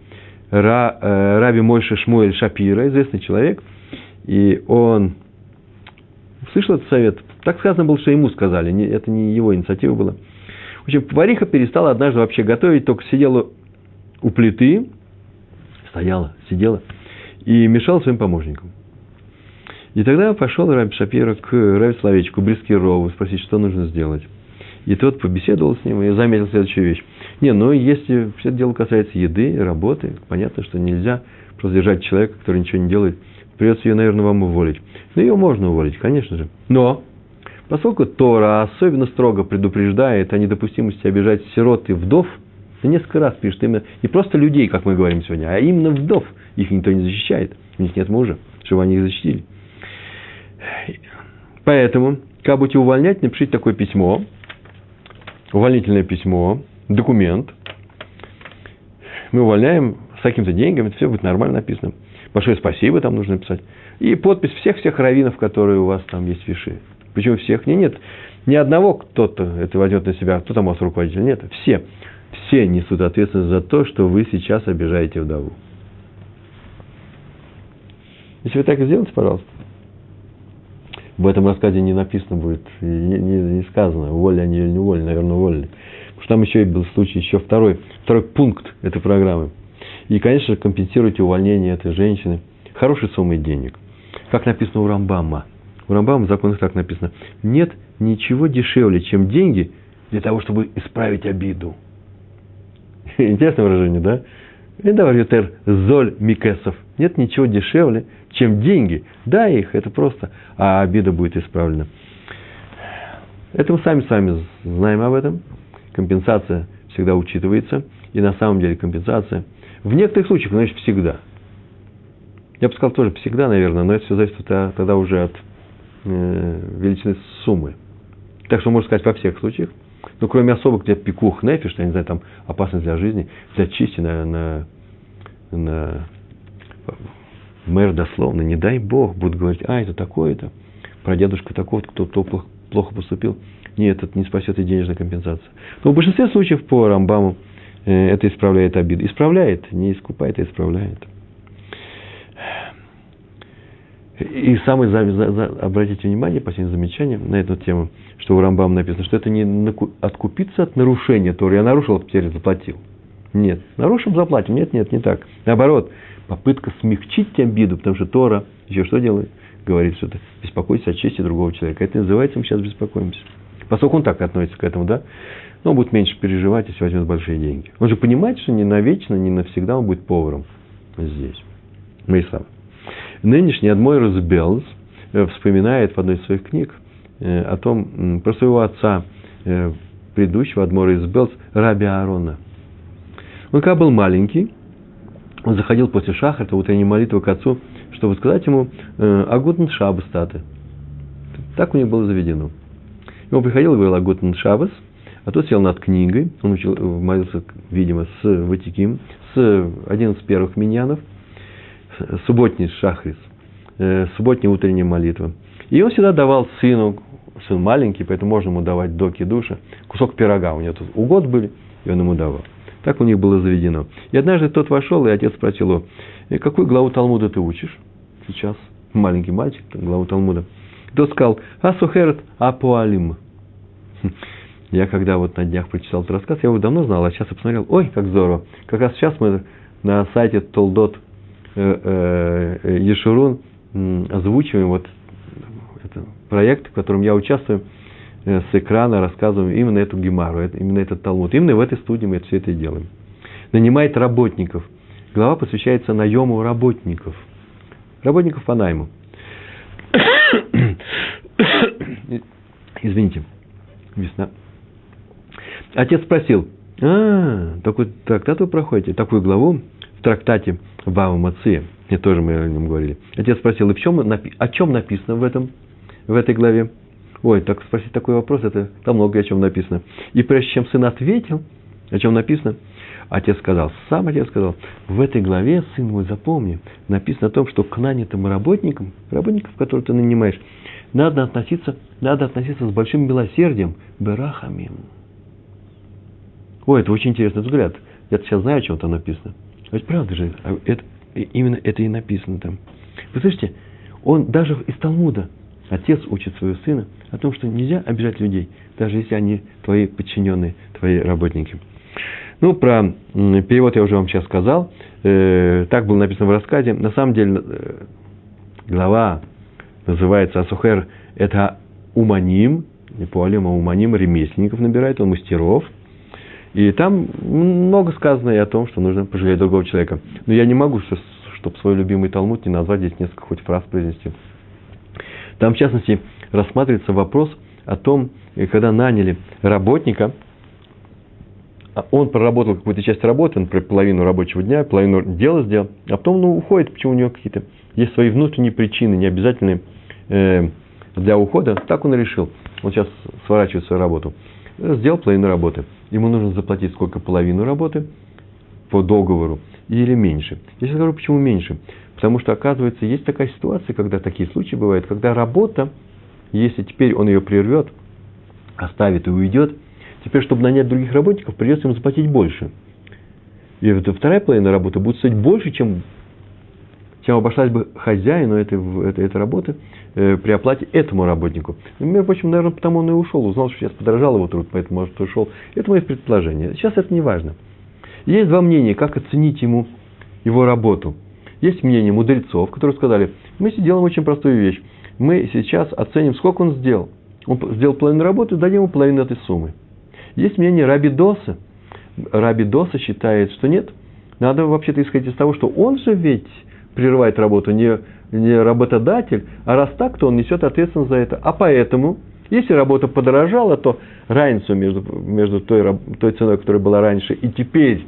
S1: Ра, э, Раби Мойша Шмуэль Шапира, известный человек, и он слышал этот совет. Так сказано было, что ему сказали, не, это не его инициатива была. В общем, повариха перестала однажды вообще готовить, только сидела у плиты, стояла, сидела, и мешал своим помощникам. И тогда пошел Раби Шапира к Раби Словечку, Брискирову, спросить, что нужно сделать. И тот побеседовал с ним и заметил следующую вещь. Не, ну если все это дело касается еды, работы, понятно, что нельзя просто держать человека, который ничего не делает. Придется ее, наверное, вам уволить. Ну, ее можно уволить, конечно же. Но, поскольку Тора особенно строго предупреждает о недопустимости обижать сирот и вдов, несколько раз пишет именно не просто людей, как мы говорим сегодня, а именно вдов. Их никто не защищает, у них нет мужа, чтобы они их защитили. Поэтому, как будете увольнять, напишите такое письмо – увольнительное письмо, документ. Мы увольняем с какими-то деньгами, все будет нормально написано. Большое спасибо там нужно написать. И подпись всех-всех раввинов, которые у вас там есть в Виши. Почему всех? Не, нет, ни одного кто-то это возьмет на себя, кто там у вас руководитель. Нет, все. Все несут ответственность за то, что вы сейчас обижаете вдову. Если вы так и сделаете, пожалуйста. В этом рассказе не написано будет, не, не, не сказано, уволили они или не уволили, наверное, уволили. Потому что там еще был случай, еще второй, второй пункт этой программы. И, конечно, компенсируйте увольнение этой женщины хорошей суммой денег. Как написано у Рамбама. У Рамбама в законах так написано. Нет ничего дешевле, чем деньги для того, чтобы исправить обиду. Интересное выражение, да? Эдавар золь микесов. Нет ничего дешевле, чем деньги. Дай их, это просто, а обида будет исправлена. Это мы сами с вами знаем об этом. Компенсация всегда учитывается. И на самом деле компенсация в некоторых случаях, значит, всегда. Я бы сказал тоже всегда, наверное, но это все зависит тогда уже от э, величины суммы. Так что можно сказать во всех случаях. Но кроме особых, где пикух нефиш, я не знаю, там опасность для жизни, для чисти на, на, на мэр дословно, не дай Бог, будут говорить, а, это такое-то, про дедушку такого кто, кто плохо поступил. Нет, это не спасет и денежная компенсация. Но в большинстве случаев по Рамбаму э, это исправляет обиду. Исправляет, не искупает, а исправляет. И самое, обратите внимание, последнее замечание на эту тему, что у Рамбама написано, что это не откупиться от нарушения Торы. Я нарушил, теперь заплатил. Нет, нарушим, заплатим. Нет, нет, не так. Наоборот, попытка смягчить обиду, потому что Тора еще что делает? Говорит, что это беспокоиться о чести другого человека. Это называется, мы сейчас беспокоимся. Поскольку он так относится к этому, да, но он будет меньше переживать, если возьмет большие деньги. Он же понимает, что не навечно, не навсегда он будет поваром здесь. Мы и сам. Нынешний Адмойрос Белс э, вспоминает в одной из своих книг э, о том, про своего отца, э, предыдущего Адмойрос Белс, Раби Аарона. Он когда был маленький, он заходил после шахарта, утренней молитвы к отцу, чтобы сказать ему «Агутн Шабас, таты». Так у них было заведено. И он приходил и говорил «Агутн Шабас», а тот сел над книгой, он учил, молился, видимо, с Ватиким, с один из первых миньянов, субботний шахрис, субботняя утренняя молитва. И он всегда давал сыну, сын маленький, поэтому можно ему давать до кидуша, кусок пирога. У него тут угод были, и он ему давал. Так у них было заведено. И однажды тот вошел, и отец спросил его, «Э, какую главу Талмуда ты учишь сейчас? Маленький мальчик, главу Талмуда. Тот сказал, Асухерет Апуалим. Я когда вот на днях прочитал этот рассказ, я его давно знал, а сейчас я посмотрел, ой, как здорово. Как раз сейчас мы на сайте Толдот э, э, Ешурун озвучиваем вот это проект, в котором я участвую – Э, с экрана рассказываем именно эту гемару, именно этот талмуд. Именно в этой студии мы все это делаем. Нанимает работников. Глава посвящается наему работников. Работников по найму. Извините, весна. Отец спросил, а, такой трактат вы проходите, такую главу в трактате Бава Мация, мне тоже мы о нем говорили. Отец спросил, и в чем, о чем написано в, этом, в этой главе? Ой, так спросить такой вопрос, это там много о чем написано. И прежде чем сын ответил, о чем написано, отец сказал, сам отец сказал, в этой главе, сын мой, запомни, написано о том, что к нанятым работникам, работников, которых ты нанимаешь, надо относиться, надо относиться с большим милосердием, берахамим. Ой, это очень интересный взгляд. Я сейчас знаю, о чем там написано. Ведь правда же, а это, именно это и написано там. Вы слышите, он даже из Талмуда Отец учит своего сына о том, что нельзя обижать людей, даже если они твои подчиненные, твои работники. Ну, про перевод я уже вам сейчас сказал. Э, так было написано в рассказе. На самом деле, э, глава называется Асухер. Это уманим, не полем, а уманим, ремесленников набирает, он мастеров. И там много сказано и о том, что нужно пожалеть другого человека. Но я не могу, чтобы свой любимый Талмуд не назвать здесь несколько хоть фраз произнести. Там, в частности, рассматривается вопрос о том, э, когда наняли работника, а он проработал какую-то часть работы, например, половину рабочего дня, половину дела сделал, а потом ну, уходит, почему у него какие-то есть свои внутренние причины, необязательные э, для ухода. Так он и решил. Он сейчас сворачивает свою работу. Сделал половину работы. Ему нужно заплатить сколько половину работы по договору или меньше. Я сейчас скажу, почему меньше. Потому что, оказывается, есть такая ситуация, когда такие случаи бывают, когда работа, если теперь он ее прервет, оставит и уйдет, теперь, чтобы нанять других работников, придется им заплатить больше. И эта вторая половина работы будет стоить больше, чем, чем обошлась бы хозяину этой, этой, этой работы э, при оплате этому работнику. И, между прочим, наверное, потому он и ушел, узнал, что сейчас подорожал его труд, поэтому, может, ушел. Это мое предположение. Сейчас это не важно. Есть два мнения, как оценить ему его работу – есть мнение мудрецов, которые сказали, мы сделаем очень простую вещь. Мы сейчас оценим, сколько он сделал. Он сделал половину работы, дадим ему половину этой суммы. Есть мнение Раби Доса. Раби Доса считает, что нет. Надо вообще-то исходить из того, что он же ведь прерывает работу, не, не работодатель, а раз так, то он несет ответственность за это. А поэтому, если работа подорожала, то разницу между, между той, той ценой, которая была раньше, и теперь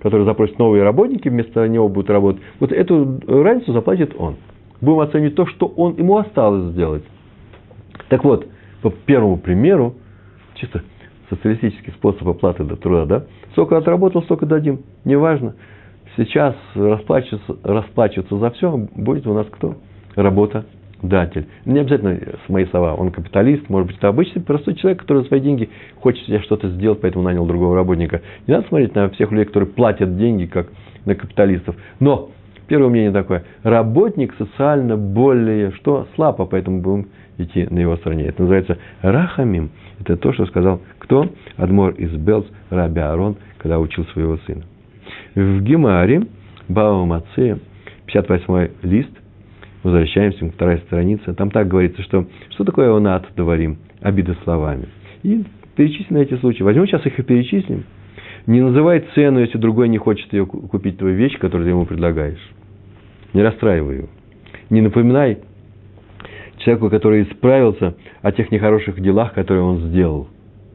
S1: который запросит новые работники, вместо него будут работать, вот эту разницу заплатит он. Будем оценивать то, что он, ему осталось сделать. Так вот, по первому примеру, чисто социалистический способ оплаты до труда, да? Сколько отработал, столько дадим. Неважно. Сейчас расплачиваться, расплачиваться за все будет у нас кто? Работа датель. Не обязательно с мои слова, он капиталист, может быть, это обычный простой человек, который за свои деньги хочет себе что-то сделать, поэтому нанял другого работника. Не надо смотреть на всех людей, которые платят деньги, как на капиталистов. Но, первое мнение такое, работник социально более, что слабо, поэтому будем идти на его стороне. Это называется рахамим. Это то, что сказал кто? Адмор из Белз, Раби Арон, когда учил своего сына. В Гемаре, Бао Мацея, 58 лист, возвращаемся к второй странице. Там так говорится, что что такое онат, говорим, обида словами. И перечислены эти случаи. Возьмем сейчас их и перечислим. Не называй цену, если другой не хочет ее купить твою вещь, которую ты ему предлагаешь. Не расстраивай его. Не напоминай человеку, который исправился о тех нехороших делах, которые он сделал,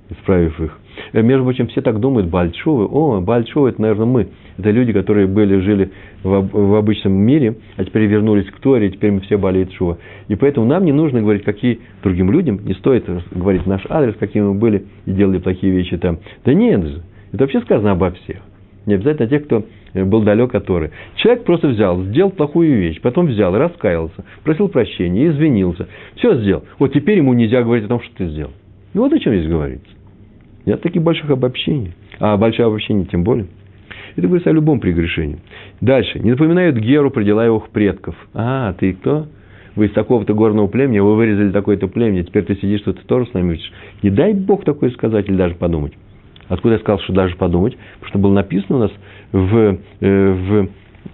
S1: исправив их. Э, между прочим, все так думают, Бальчувы, о, Бальчувы, это, наверное, мы. Это люди, которые были, жили в, в обычном мире, а теперь вернулись к Торе, и теперь мы все болеют Шува. И поэтому нам не нужно говорить, какие другим людям, не стоит говорить наш адрес, какие мы были и делали плохие вещи там. Да нет же, это вообще сказано обо всех. Не обязательно тех, кто э, был далек от Торы. Человек просто взял, сделал плохую вещь, потом взял, раскаялся, просил прощения, извинился. Все сделал. Вот теперь ему нельзя говорить о том, что ты сделал. Ну вот о чем здесь говорится. Нет таких больших обобщений. А большое обобщение тем более. Это говорится о любом прегрешении. Дальше. Не напоминают Геру про дела его предков. А, ты кто? Вы из такого-то горного племени, вы вырезали такое-то племя, теперь ты сидишь, что ты тоже с нами учишь. Не дай Бог такое сказать или даже подумать. Откуда я сказал, что даже подумать? Потому что было написано у нас в, э, в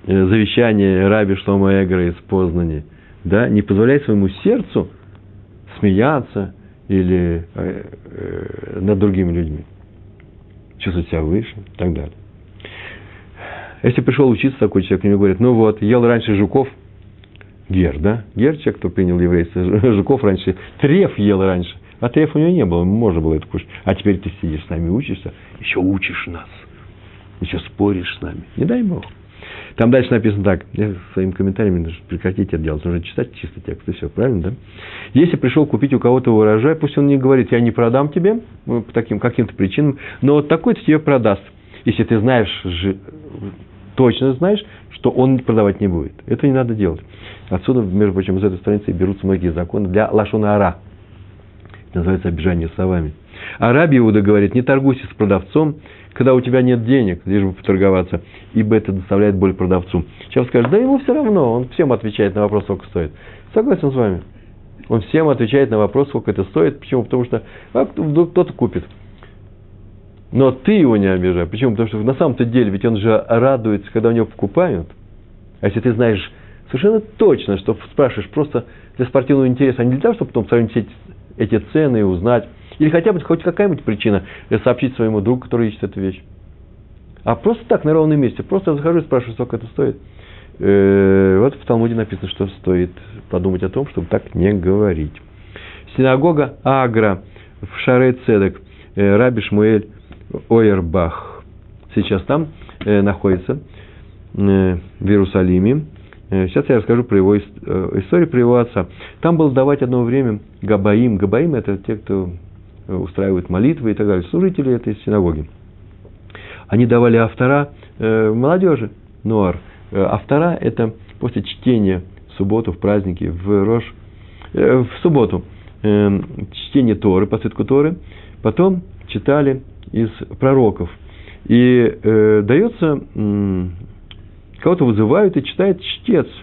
S1: э, завещании Раби Шлома Эгра из Познани. Да? Не позволяй своему сердцу смеяться, или э, э, над другими людьми. Чувствовать себя выше и так далее. Если пришел учиться такой человек, мне говорят, ну вот, ел раньше жуков, Гер, да? Гер, человек, кто принял еврейство, жуков раньше, треф ел раньше. А треф у него не было, можно было это кушать. А теперь ты сидишь с нами, учишься, еще учишь нас. Еще споришь с нами. Не дай Бог. Там дальше написано так, я своим комментариями нужно прекратить это делать, нужно читать чисто текст, и все, правильно, да? Если пришел купить у кого-то урожай, пусть он не говорит, я не продам тебе, ну, по таким каким-то причинам, но вот такой-то тебе продаст. Если ты знаешь, точно знаешь, что он продавать не будет. Это не надо делать. Отсюда, между прочим, из этой страницы берутся многие законы для лашона ара. Это называется обижание словами. Араб Иуда говорит, не торгуйся с продавцом, когда у тебя нет денег, лишь бы поторговаться, ибо это доставляет боль продавцу. Сейчас скажет, да ему все равно, он всем отвечает на вопрос, сколько стоит. Согласен с вами. Он всем отвечает на вопрос, сколько это стоит. Почему? Потому что а, кто-то купит. но ты его не обижай. Почему? Потому что на самом-то деле, ведь он же радуется, когда у него покупают. А если ты знаешь совершенно точно, что спрашиваешь просто для спортивного интереса, а не для того, чтобы потом сравнить эти цены и узнать, или хотя бы хоть какая-нибудь причина сообщить своему другу, который ищет эту вещь. А просто так, на ровном месте. Просто захожу и спрашиваю, сколько это стоит. Э, вот в Талмуде написано, что стоит подумать о том, чтобы так не говорить. Синагога Агра в Шаре Цедек, э, Раби Шмуэль Ойербах. Сейчас там э, находится, в Иерусалиме. Сейчас я расскажу про его историю, про его отца. Там было давать одно время Габаим. Габаим – это те, кто устраивают молитвы и так далее, служители этой синагоги. Они давали автора э, молодежи, нуар. Э, автора – это после чтения в субботу, в праздники, в Рож, э, в субботу э, чтение Торы, по свитку Торы, потом читали из пророков. И э, дается, э, кого-то вызывают и читает чтец –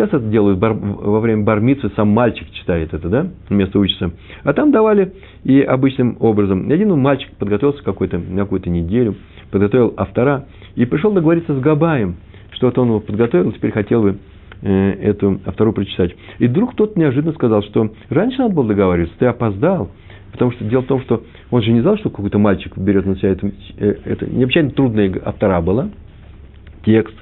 S1: Сейчас это делают бар, во время бармицы, сам мальчик читает это, да, вместо учится. А там давали и обычным образом. Один мальчик подготовился какой-то, на какую-то неделю, подготовил автора и пришел договориться с Габаем, что вот он его подготовил, теперь хотел бы э, эту автору прочитать. И вдруг тот неожиданно сказал, что раньше надо было договариваться, ты опоздал, потому что дело в том, что он же не знал, что какой-то мальчик берет на себя это, э, это необычайно трудная автора была, текст,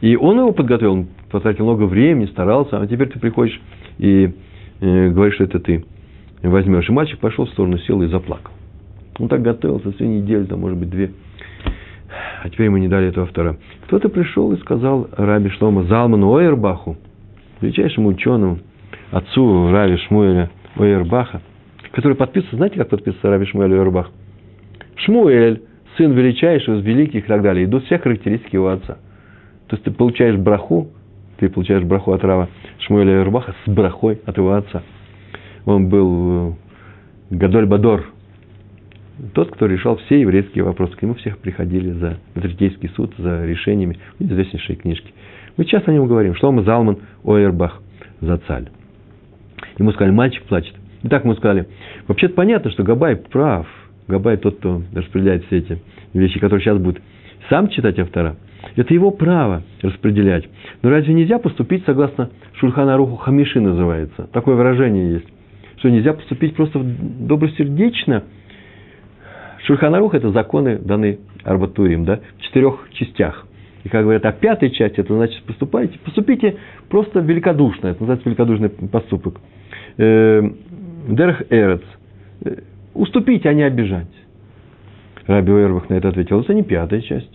S1: и он его подготовил, потратил много времени, старался, а теперь ты приходишь и э, говоришь, что это ты возьмешь. И мальчик пошел в сторону, сел и заплакал. Он так готовился всю неделю, там, может быть, две. А теперь ему не дали этого автора. Кто-то пришел и сказал Раби Шлома Залману Ойербаху, величайшему ученому, отцу Раби Шмуэля Ойербаха, который подписывается, знаете, как подписывается Раби Шмуэль Ойербах? Шмуэль, сын величайшего из великих и так далее. Идут все характеристики его отца. То есть ты получаешь браху ты получаешь браху от Рава Шмуэля Рубаха с брахой от его отца. Он был э, Гадоль Бадор, тот, кто решал все еврейские вопросы. К нему всех приходили за Третейский суд, за решениями. Известнейшие книжки. Мы часто о нем говорим. Шлома Залман Ойербах за цаль. Ему сказали, мальчик плачет. И так ему сказали, вообще-то понятно, что Габай прав. Габай тот, кто распределяет все эти вещи, которые сейчас будут сам читать автора. Это его право распределять. Но разве нельзя поступить согласно Шульхана Руху Хамиши называется? Такое выражение есть. Что нельзя поступить просто добросердечно. Шульханарух – это законы, даны Арбатурим, да, в четырех частях. И как говорят, а пятой части, это значит, поступайте, поступите просто великодушно, это называется великодушный поступок. Э, Дерх Эрец. Э, уступить, а не обижать. Раби Уэрбах на это ответил, это не пятая часть.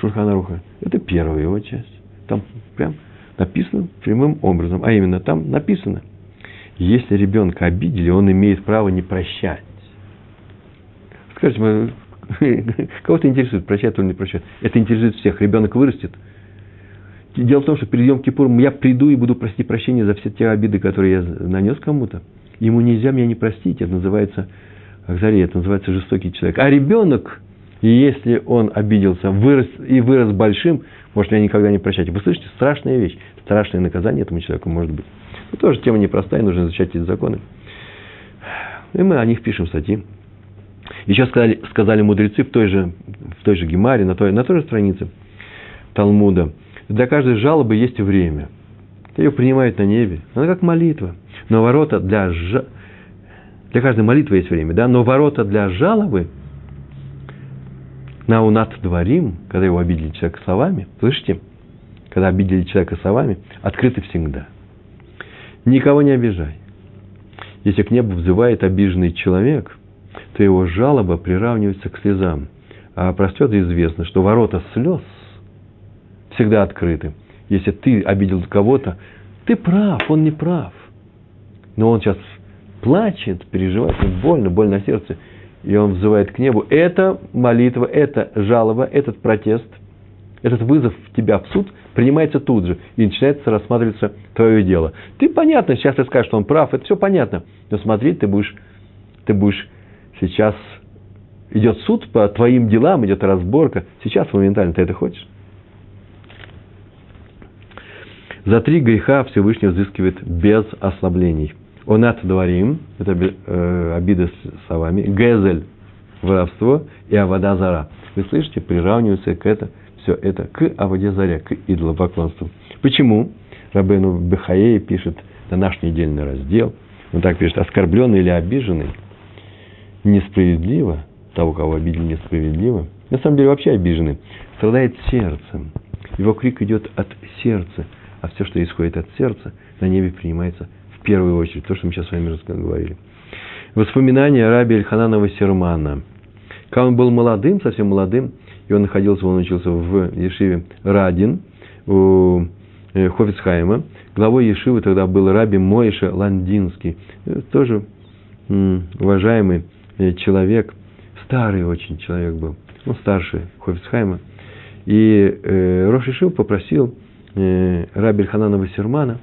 S1: Шурханаруха. Это первая его часть. Там прям написано прямым образом. А именно, там написано, если ребенка обидели, он имеет право не прощать. Скажите, кого-то интересует, прощать или не прощать. Это интересует всех. Ребенок вырастет. Дело в том, что перед Йом Кипуром я приду и буду просить прощения за все те обиды, которые я нанес кому-то. Ему нельзя меня не простить. Это называется Ахзария, это называется жестокий человек. А ребенок и если он обиделся вырос, и вырос большим, может, меня никогда не прощать. Вы слышите, страшная вещь, страшное наказание этому человеку может быть. Ну, тоже тема непростая, нужно изучать эти законы. И мы о них пишем статьи. Еще сказали, сказали мудрецы в той же, в той же Гемаре, на той, на той же странице Талмуда. Для каждой жалобы есть время. Ее принимают на небе. Она как молитва. Но ворота для, для каждой молитвы есть время, да? но ворота для жалобы – Наунат дворим, когда его обидели человека словами, слышите? Когда обидели человека словами, открыты всегда. Никого не обижай. Если к небу взывает обиженный человек, то его жалоба приравнивается к слезам. А простет известно, что ворота слез всегда открыты. Если ты обидел кого-то, ты прав, он не прав. Но он сейчас плачет, переживает, больно, больно на сердце – и он взывает к небу, это молитва, это жалоба, этот протест, этот вызов тебя в суд принимается тут же, и начинается рассматриваться твое дело. Ты понятно, сейчас ты скажешь, что он прав, это все понятно, но смотри, ты будешь, ты будешь сейчас, идет суд по твоим делам, идет разборка, сейчас моментально ты это хочешь? За три греха Всевышний взыскивает без ослаблений. Онат дворим, это э, обида с словами. Гезель, воровство и авода зара. Вы слышите, приравнивается к это, все это к аводе заре, к идолопоклонству. Почему? Рабену Бехаей пишет на наш недельный раздел, он так пишет, оскорбленный или обиженный, несправедливо, того, кого обидели несправедливо, на самом деле вообще обиженный, страдает сердцем. Его крик идет от сердца, а все, что исходит от сердца, на небе принимается в первую очередь, то, что мы сейчас с вами говорили. Воспоминания раби Эльхананова Сермана. Когда он был молодым, совсем молодым, и он находился, он учился в Ешиве Радин, у э, Хофицхайма. Главой Ешивы тогда был раби Моиша Ландинский, э, тоже уважаемый э, человек, старый очень человек был, ну, старший Хофицхайма. И э, Рош Ишив попросил э, раби Хананова Сермана,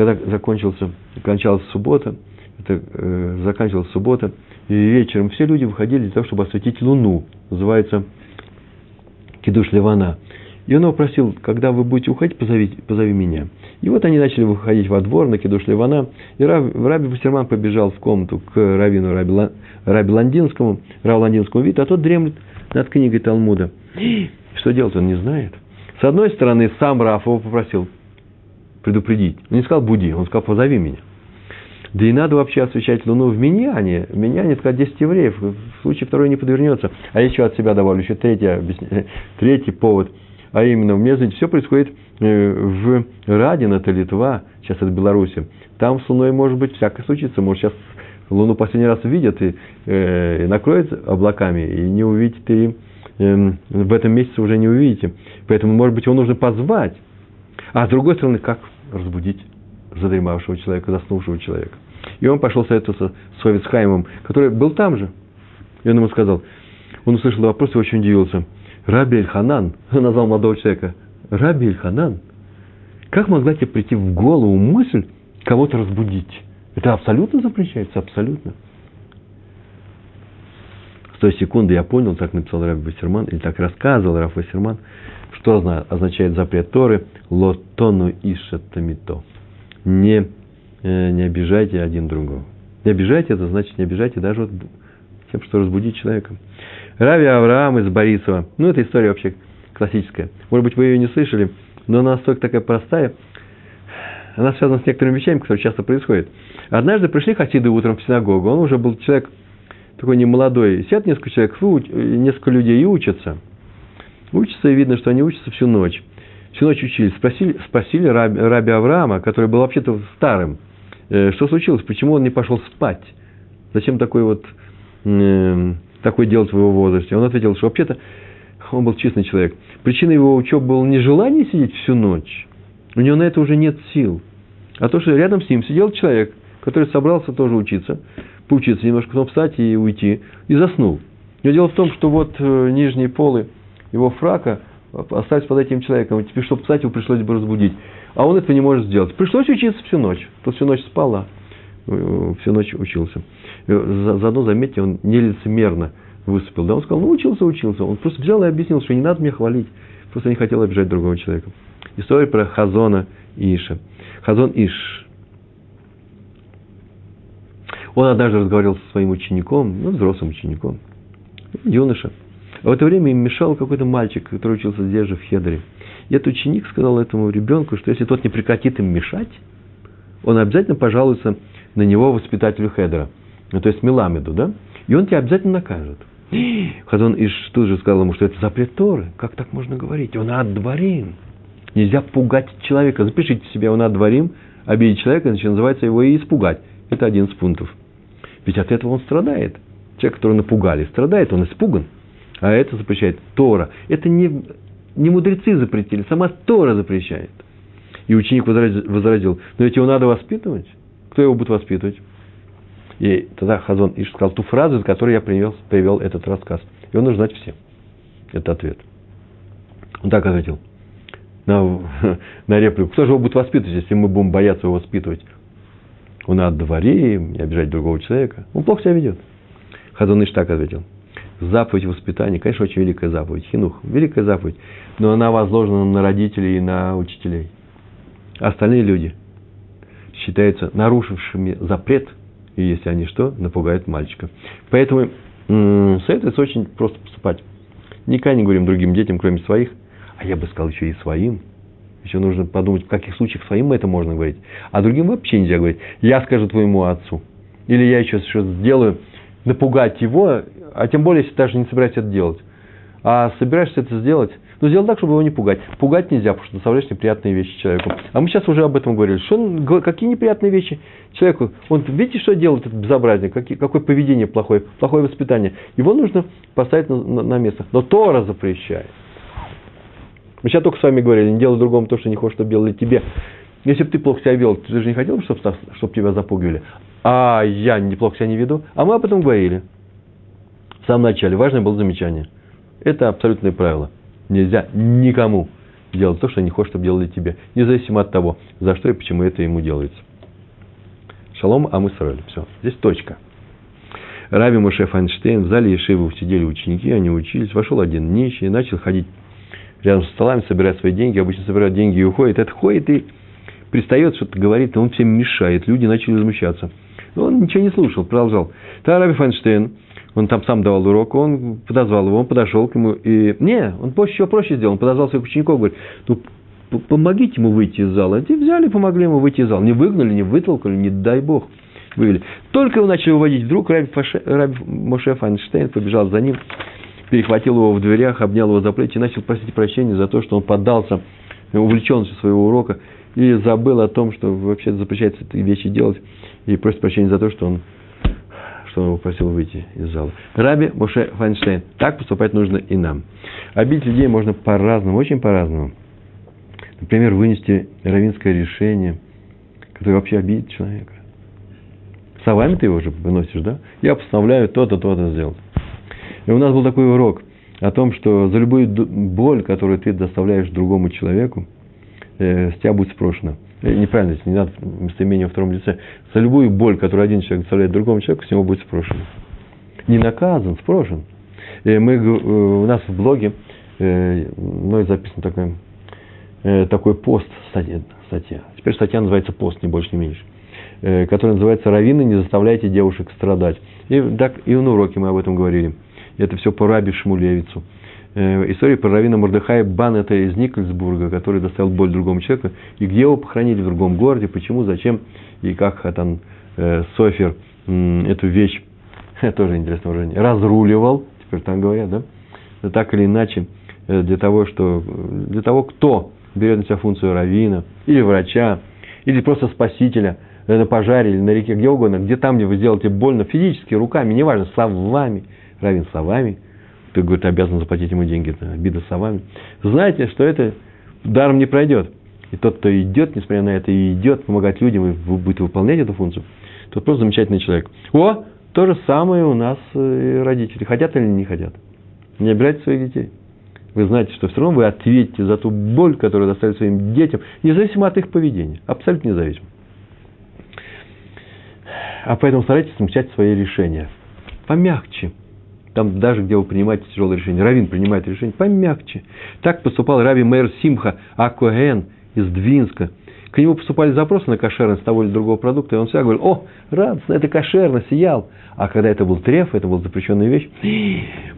S1: когда закончился, кончалась суббота, это э, заканчивалась суббота, и вечером все люди выходили для того, чтобы осветить луну, называется Кидуш Ливана. И он его просил, когда вы будете уходить, позови, позови меня. И вот они начали выходить во двор на Кидуш Ливана, и Раби, Раби Бастерман побежал в комнату к Равину Раби, Раби Ландинскому, Раву Ландинскому виду, а тот дремлет над книгой Талмуда. Что делать, он не знает. С одной стороны, сам Раф его попросил предупредить. Он не сказал «буди», он сказал «позови меня». Да и надо вообще освещать Луну в Миньяне. В Миньяне, сказать, 10 евреев. В случае второй не подвернется. А еще от себя добавлю еще третий, третий повод. А именно, мне, знаете, все происходит э, в Радин, это Литва, сейчас это Беларуси. Там с Луной может быть всякое случится. Может, сейчас Луну последний раз видят и, э, и накроет облаками, и не увидите, и э, в этом месяце уже не увидите. Поэтому, может быть, его нужно позвать. А с другой стороны, как разбудить задремавшего человека, заснувшего человека? И он пошел советоваться с Ховицхаймом, который был там же. И он ему сказал, он услышал вопрос и очень удивился. Раби Эльханан, он назвал молодого человека, Раби Эльханан, как могла тебе прийти в голову мысль кого-то разбудить? Это абсолютно запрещается, абсолютно. С той секунды я понял, так написал Раф Вассерман, или так рассказывал Раф Вассерман, что означает запрет Торы «лотону ишатамито». Не, э, не обижайте один другого. Не обижайте, это значит не обижайте даже вот тем, что разбудить человека. Рави Авраам из Борисова. Ну, это история вообще классическая. Может быть, вы ее не слышали, но она настолько такая простая. Она связана с некоторыми вещами, которые часто происходят. Однажды пришли хасиды утром в синагогу. Он уже был человек такой немолодой. Сидят несколько человек, несколько людей и учатся. Учатся, и видно, что они учатся всю ночь. Всю ночь учились. Спросили, спросили раби, раби Авраама, который был вообще-то старым, э, что случилось, почему он не пошел спать? Зачем такой вот э, такой делать в его возрасте? Он ответил, что вообще-то он был честный человек. Причина его учебы было не желание сидеть всю ночь. У него на это уже нет сил. А то, что рядом с ним сидел человек, который собрался тоже учиться, поучиться немножко, потом встать и уйти, и заснул. Но дело в том, что вот э, нижние полы его фрака остались под этим человеком. И теперь, чтобы встать, его пришлось бы разбудить. А он этого не может сделать. Пришлось учиться всю ночь. Тот всю ночь спала, э, всю ночь учился. Э, заодно, заметьте, он нелицемерно выступил. Да, он сказал, ну, учился, учился. Он просто взял и объяснил, что не надо меня хвалить. Просто не хотел обижать другого человека. История про Хазона Иша. Хазон Иш. Он однажды разговаривал со своим учеником, ну, взрослым учеником, юноша. А в это время им мешал какой-то мальчик, который учился здесь же, в Хедере. И этот ученик сказал этому ребенку, что если тот не прекратит им мешать, он обязательно пожалуется на него воспитателю Хедера. Ну, то есть Меламеду, да? И он тебя обязательно накажет. Хазон Иш тут же сказал ему, что это запрет Торы. Как так можно говорить? Он аддварим. Нельзя пугать человека. Запишите себе, он аддварим, обидеть человека, значит, называется его и испугать. Это 11 пунктов. Ведь от этого он страдает. Человек, которого напугали, страдает, он испуган. А это запрещает Тора. Это не, не мудрецы запретили, сама Тора запрещает. И ученик возразил, но ведь его надо воспитывать. Кто его будет воспитывать? И тогда Хазон Иш сказал ту фразу, за которой я привел, привел этот рассказ. Он нужно знать всем. Это ответ. Он так ответил. На, на реплику. Кто же его будет воспитывать, если мы будем бояться его воспитывать? Он на дворе, не обижать другого человека. Он плохо себя ведет. Хазон Иш так ответил. Заповедь воспитания, конечно, очень великая заповедь. Хинух, великая заповедь. Но она возложена на родителей и на учителей. Остальные люди считаются нарушившими запрет – и если они что, напугают мальчика. Поэтому советуется очень просто поступать. Никогда не говорим другим детям, кроме своих, а я бы сказал еще и своим. Еще нужно подумать, в каких случаях своим это можно говорить. А другим вообще нельзя говорить. Я скажу твоему отцу. Или я еще что-то сделаю, напугать его, а тем более, если даже не собираешься это делать. А собираешься это сделать, ну, сделай так, чтобы его не пугать. Пугать нельзя, потому что доставляешь неприятные вещи человеку. А мы сейчас уже об этом говорили. Что какие неприятные вещи человеку? Он, видите, что делает этот безобразник? Какие, какое поведение плохое? Плохое воспитание. Его нужно поставить на, на, на место. Но Тора запрещает. Мы сейчас только с вами говорили, не делай другому то, что не хочешь, чтобы делали тебе. Если бы ты плохо себя вел, ты же не хотел, чтобы, чтобы тебя запугивали. А я неплохо себя не веду. А мы об этом говорили. В самом начале. Важное было замечание. Это абсолютное правило. Нельзя никому делать то, что не хочет, чтобы делали тебе. Независимо от того, за что и почему это ему делается. Шалом, а мы срали. Все. Здесь точка. Раби Моше Файнштейн, в зале Ешивы сидели ученики, они учились. Вошел один нищий, начал ходить рядом со столами, собирать свои деньги. Обычно собирают деньги и уходит. Это ходит и пристает, что-то говорит, он всем мешает. Люди начали возмущаться. Но он ничего не слушал, продолжал. Тогда Раби Файнштейн он там сам давал урок, он подозвал его, он подошел к нему, и, не, он проще, еще проще сделал, он подозвал своих учеников, говорит, ну, помогите ему выйти из зала. И взяли, помогли ему выйти из зала. Не выгнали, не вытолкали, не дай бог. Вывели. Только его начали выводить, вдруг Раби, Фаше, Раби Моше Файнштейн побежал за ним, перехватил его в дверях, обнял его за плечи и начал просить прощения за то, что он поддался увлеченности своего урока и забыл о том, что вообще запрещается эти вещи делать, и просит прощения за то, что он что он его просил выйти из зала. Раби Моше Файнштейн. Так поступать нужно и нам. Обидеть людей можно по-разному, очень по-разному. Например, вынести равинское решение, которое вообще обидит человека. Словами ты его же выносишь, да? Я постановляю то-то, то-то сделать. И у нас был такой урок о том, что за любую боль, которую ты доставляешь другому человеку, э, с тебя будет спрошено – неправильно, не надо местоимение во втором лице, за любую боль, которую один человек доставляет другому человеку, с него будет спрошено. Не наказан, спрошен. И мы, э, у нас в блоге мной записан такой, э, такой пост, статья. Теперь статья называется «Пост», не больше, не меньше. Который называется «Равины, не заставляйте девушек страдать». И, так, и на уроке мы об этом говорили. Это все по Раби Шмулевицу. Э, история про Равина Мордыхая это из Никольсбурга, который доставил боль другому человеку, и где его похоронили в другом городе, почему, зачем, и как там э, Софер эту вещь, тоже интересное выражение, разруливал, теперь там говорят, да, так или иначе, э, для того, что, для того, кто берет на себя функцию равина, или врача, или просто спасителя, на пожаре или на реке, где угодно, где там, где вы сделаете больно, физически, руками, неважно, словами, равин словами – ты, говорит, обязан заплатить ему деньги, это обида словами. Знаете, что это даром не пройдет. И тот, кто идет, несмотря на это, и идет помогать людям, и будет выполнять эту функцию, тот просто замечательный человек. О, то же самое у нас э, родители. Хотят или не хотят. Не обирайте своих детей. Вы знаете, что все равно вы ответите за ту боль, которую доставили своим детям, независимо от их поведения. Абсолютно независимо. А поэтому старайтесь смягчать свои решения. Помягче. Там даже, где вы принимаете тяжелое решение, Равин принимает решение помягче. Так поступал Рави Мэр Симха Акоэн из Двинска. К нему поступали запросы на кошерность того или другого продукта, и он всегда говорил, о, радостно, это кошерно, сиял. А когда это был треф, это была запрещенная вещь,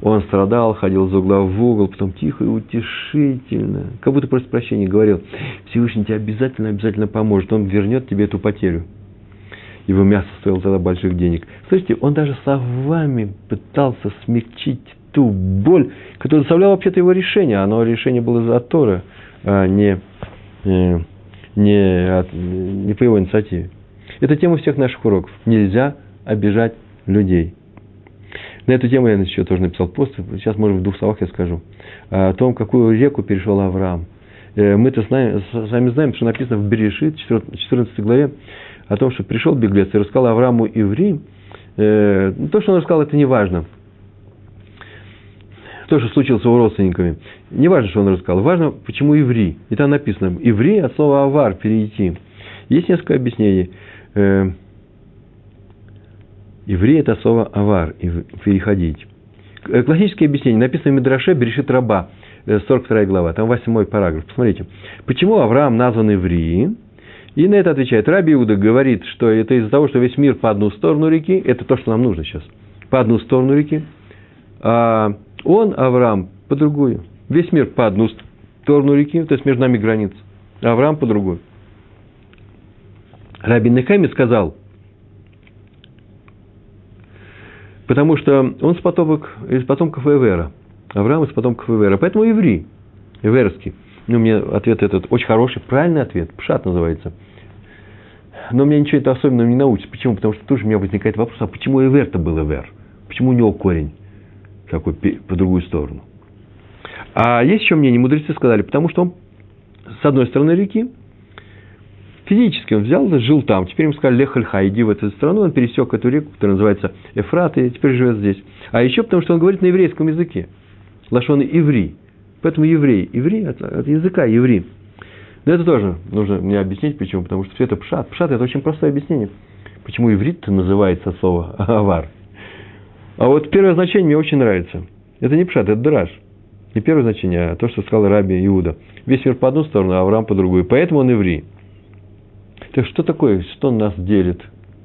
S1: он страдал, ходил из угла в угол, потом тихо и утешительно, как будто просто прощения говорил, Всевышний тебе обязательно, обязательно поможет, он вернет тебе эту потерю его мясо стоило тогда больших денег. Слышите, он даже словами пытался смягчить ту боль, которая доставляла вообще-то его решение. Оно решение было из-за Тора, а не, э, не, не по его инициативе. Это тема всех наших уроков. Нельзя обижать людей. На эту тему я еще тоже написал пост. Сейчас, может, в двух словах я скажу. О том, какую реку перешел Авраам. Э, мы-то знаем, сами знаем, что написано в Берешит, 14 главе, о том, что пришел беглец и рассказал Аврааму Иври, э, то, что он рассказал, это не важно. То, что случилось с его родственниками. Не важно, что он рассказал. Важно, почему иври. И там написано, иври от слова авар, перейти. Есть несколько объяснений. Э, иври это слово авар, переходить. Э, классическое объяснение написано в Медраше Берешит Раба, 42 э, глава, там 8 параграф. Посмотрите. Почему Авраам назван Иври? И на это отвечает Раби Иуда, говорит, что это из-за того, что весь мир по одну сторону реки, это то, что нам нужно сейчас, по одну сторону реки, А он, Авраам, по другую. Весь мир по одну сторону реки, то есть между нами граница. А Авраам по другую. Раби Нехеми сказал, потому что он с потомок, из потомков Эвера. Авраам из потомков Эвера. Поэтому еврей, эверский. Ну, меня ответ этот очень хороший, правильный ответ. Пшат называется. Но мне ничего это особенного не научится. Почему? Потому что тоже у меня возникает вопрос, а почему Эвер-то был Эвер? Почему у него корень такой по другую сторону? А есть еще мнение, мудрецы сказали, потому что он с одной стороны реки, физически он взял, жил там. Теперь ему сказали, Лехальха, иди в эту страну. Он пересек эту реку, которая называется Эфрат, и теперь живет здесь. А еще потому, что он говорит на еврейском языке. Лашон иври. Поэтому еврей. Иври от, от языка еврей. Но это тоже нужно мне объяснить, почему. Потому что все это пшат. Пшат – это очень простое объяснение. Почему иврит называется слово авар. А вот первое значение мне очень нравится. Это не пшат, это драж. Не первое значение, а то, что сказал Раби Иуда. Весь мир по одну сторону, а Авраам по другую. Поэтому он еврей. Так что такое, что нас делит?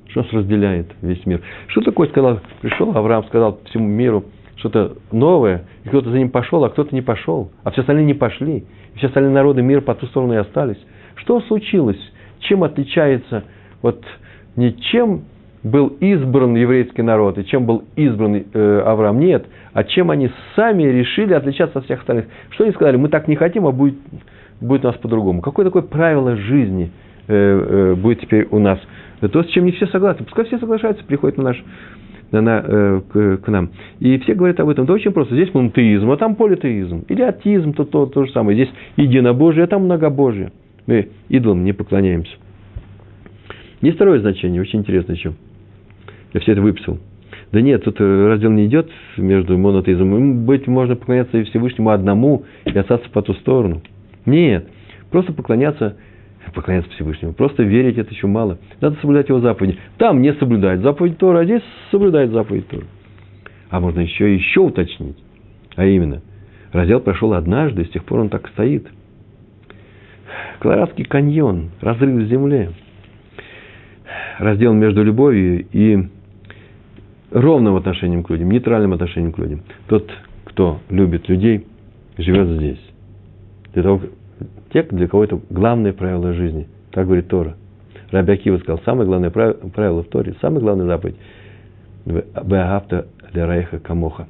S1: Что нас разделяет весь мир? Что такое, сказал, пришел Авраам, сказал всему миру что-то новое, и кто-то за ним пошел, а кто-то не пошел, а все остальные не пошли, и все остальные народы мира по ту сторону и остались. Что случилось? Чем отличается вот не чем был избран еврейский народ и чем был избран э, Авраам? Нет, а чем они сами решили отличаться от всех остальных? Что они сказали? Мы так не хотим, а будет, будет у нас по-другому. Какое такое правило жизни – Э, э, будет теперь у нас. То, с чем не все согласны. Пускай все соглашаются, приходят на наш, на, на, э, к, к нам. И все говорят об этом. Это очень просто. Здесь монотеизм, а там политеизм. Или атеизм, то, то, то же самое. Здесь единобожие, а там многобожие. Мы идолам не поклоняемся. Есть второе значение, очень интересное еще. Я все это выписал. Да нет, тут раздел не идет между монотеизмом. Быть можно поклоняться и Всевышнему одному и остаться по ту сторону. Нет, просто поклоняться поклоняться Всевышнему. Просто верить это еще мало. Надо соблюдать его заповеди. Там не соблюдает заповедь Тора, а здесь соблюдает заповедь Тора. А можно еще еще уточнить. А именно, раздел прошел однажды, и с тех пор он так стоит. Колорадский каньон, разрыв в земле. Раздел между любовью и ровным отношением к людям, нейтральным отношением к людям. Тот, кто любит людей, живет здесь. Для того, те, для кого это главное правило жизни. Так говорит Тора. Раби Акива сказал, самое главное правило в Торе, самая главная заповедь – Беагапта Лерайха Камоха.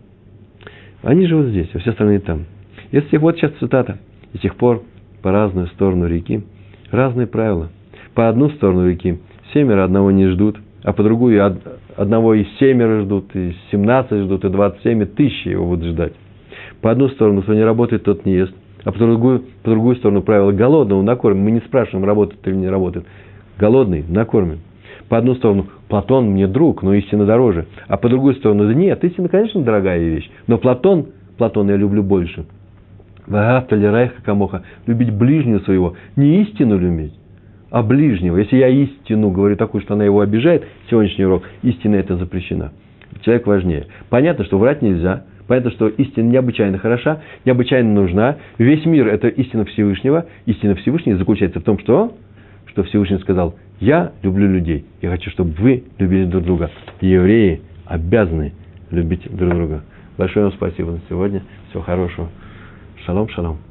S1: Они живут здесь, а все остальные там. Если вот сейчас цитата. И с тех пор по разную сторону реки разные правила. По одну сторону реки семеро одного не ждут, а по другую одного и семеро ждут, и семнадцать ждут, и двадцать семь, и тысячи его будут ждать. По одну сторону, кто не работает, тот не ест – а по другую, по другую сторону правило голодного накормим. Мы не спрашиваем, работает или не работает. Голодный накормим. По одну сторону, Платон мне друг, но истина дороже. А по другую сторону, да нет, истина, конечно, дорогая вещь. Но Платон, Платон я люблю больше. Вагавта райха камоха. Любить ближнего своего. Не истину любить, а ближнего. Если я истину говорю такую, что она его обижает, сегодняшний урок, истина это запрещена. Человек важнее. Понятно, что врать нельзя – Понятно, что истина необычайно хороша, необычайно нужна. Весь мир – это истина Всевышнего. Истина Всевышнего заключается в том, что, что Всевышний сказал, я люблю людей. Я хочу, чтобы вы любили друг друга. евреи обязаны любить друг друга. Большое вам спасибо на сегодня. Всего хорошего. Шалом, шалом.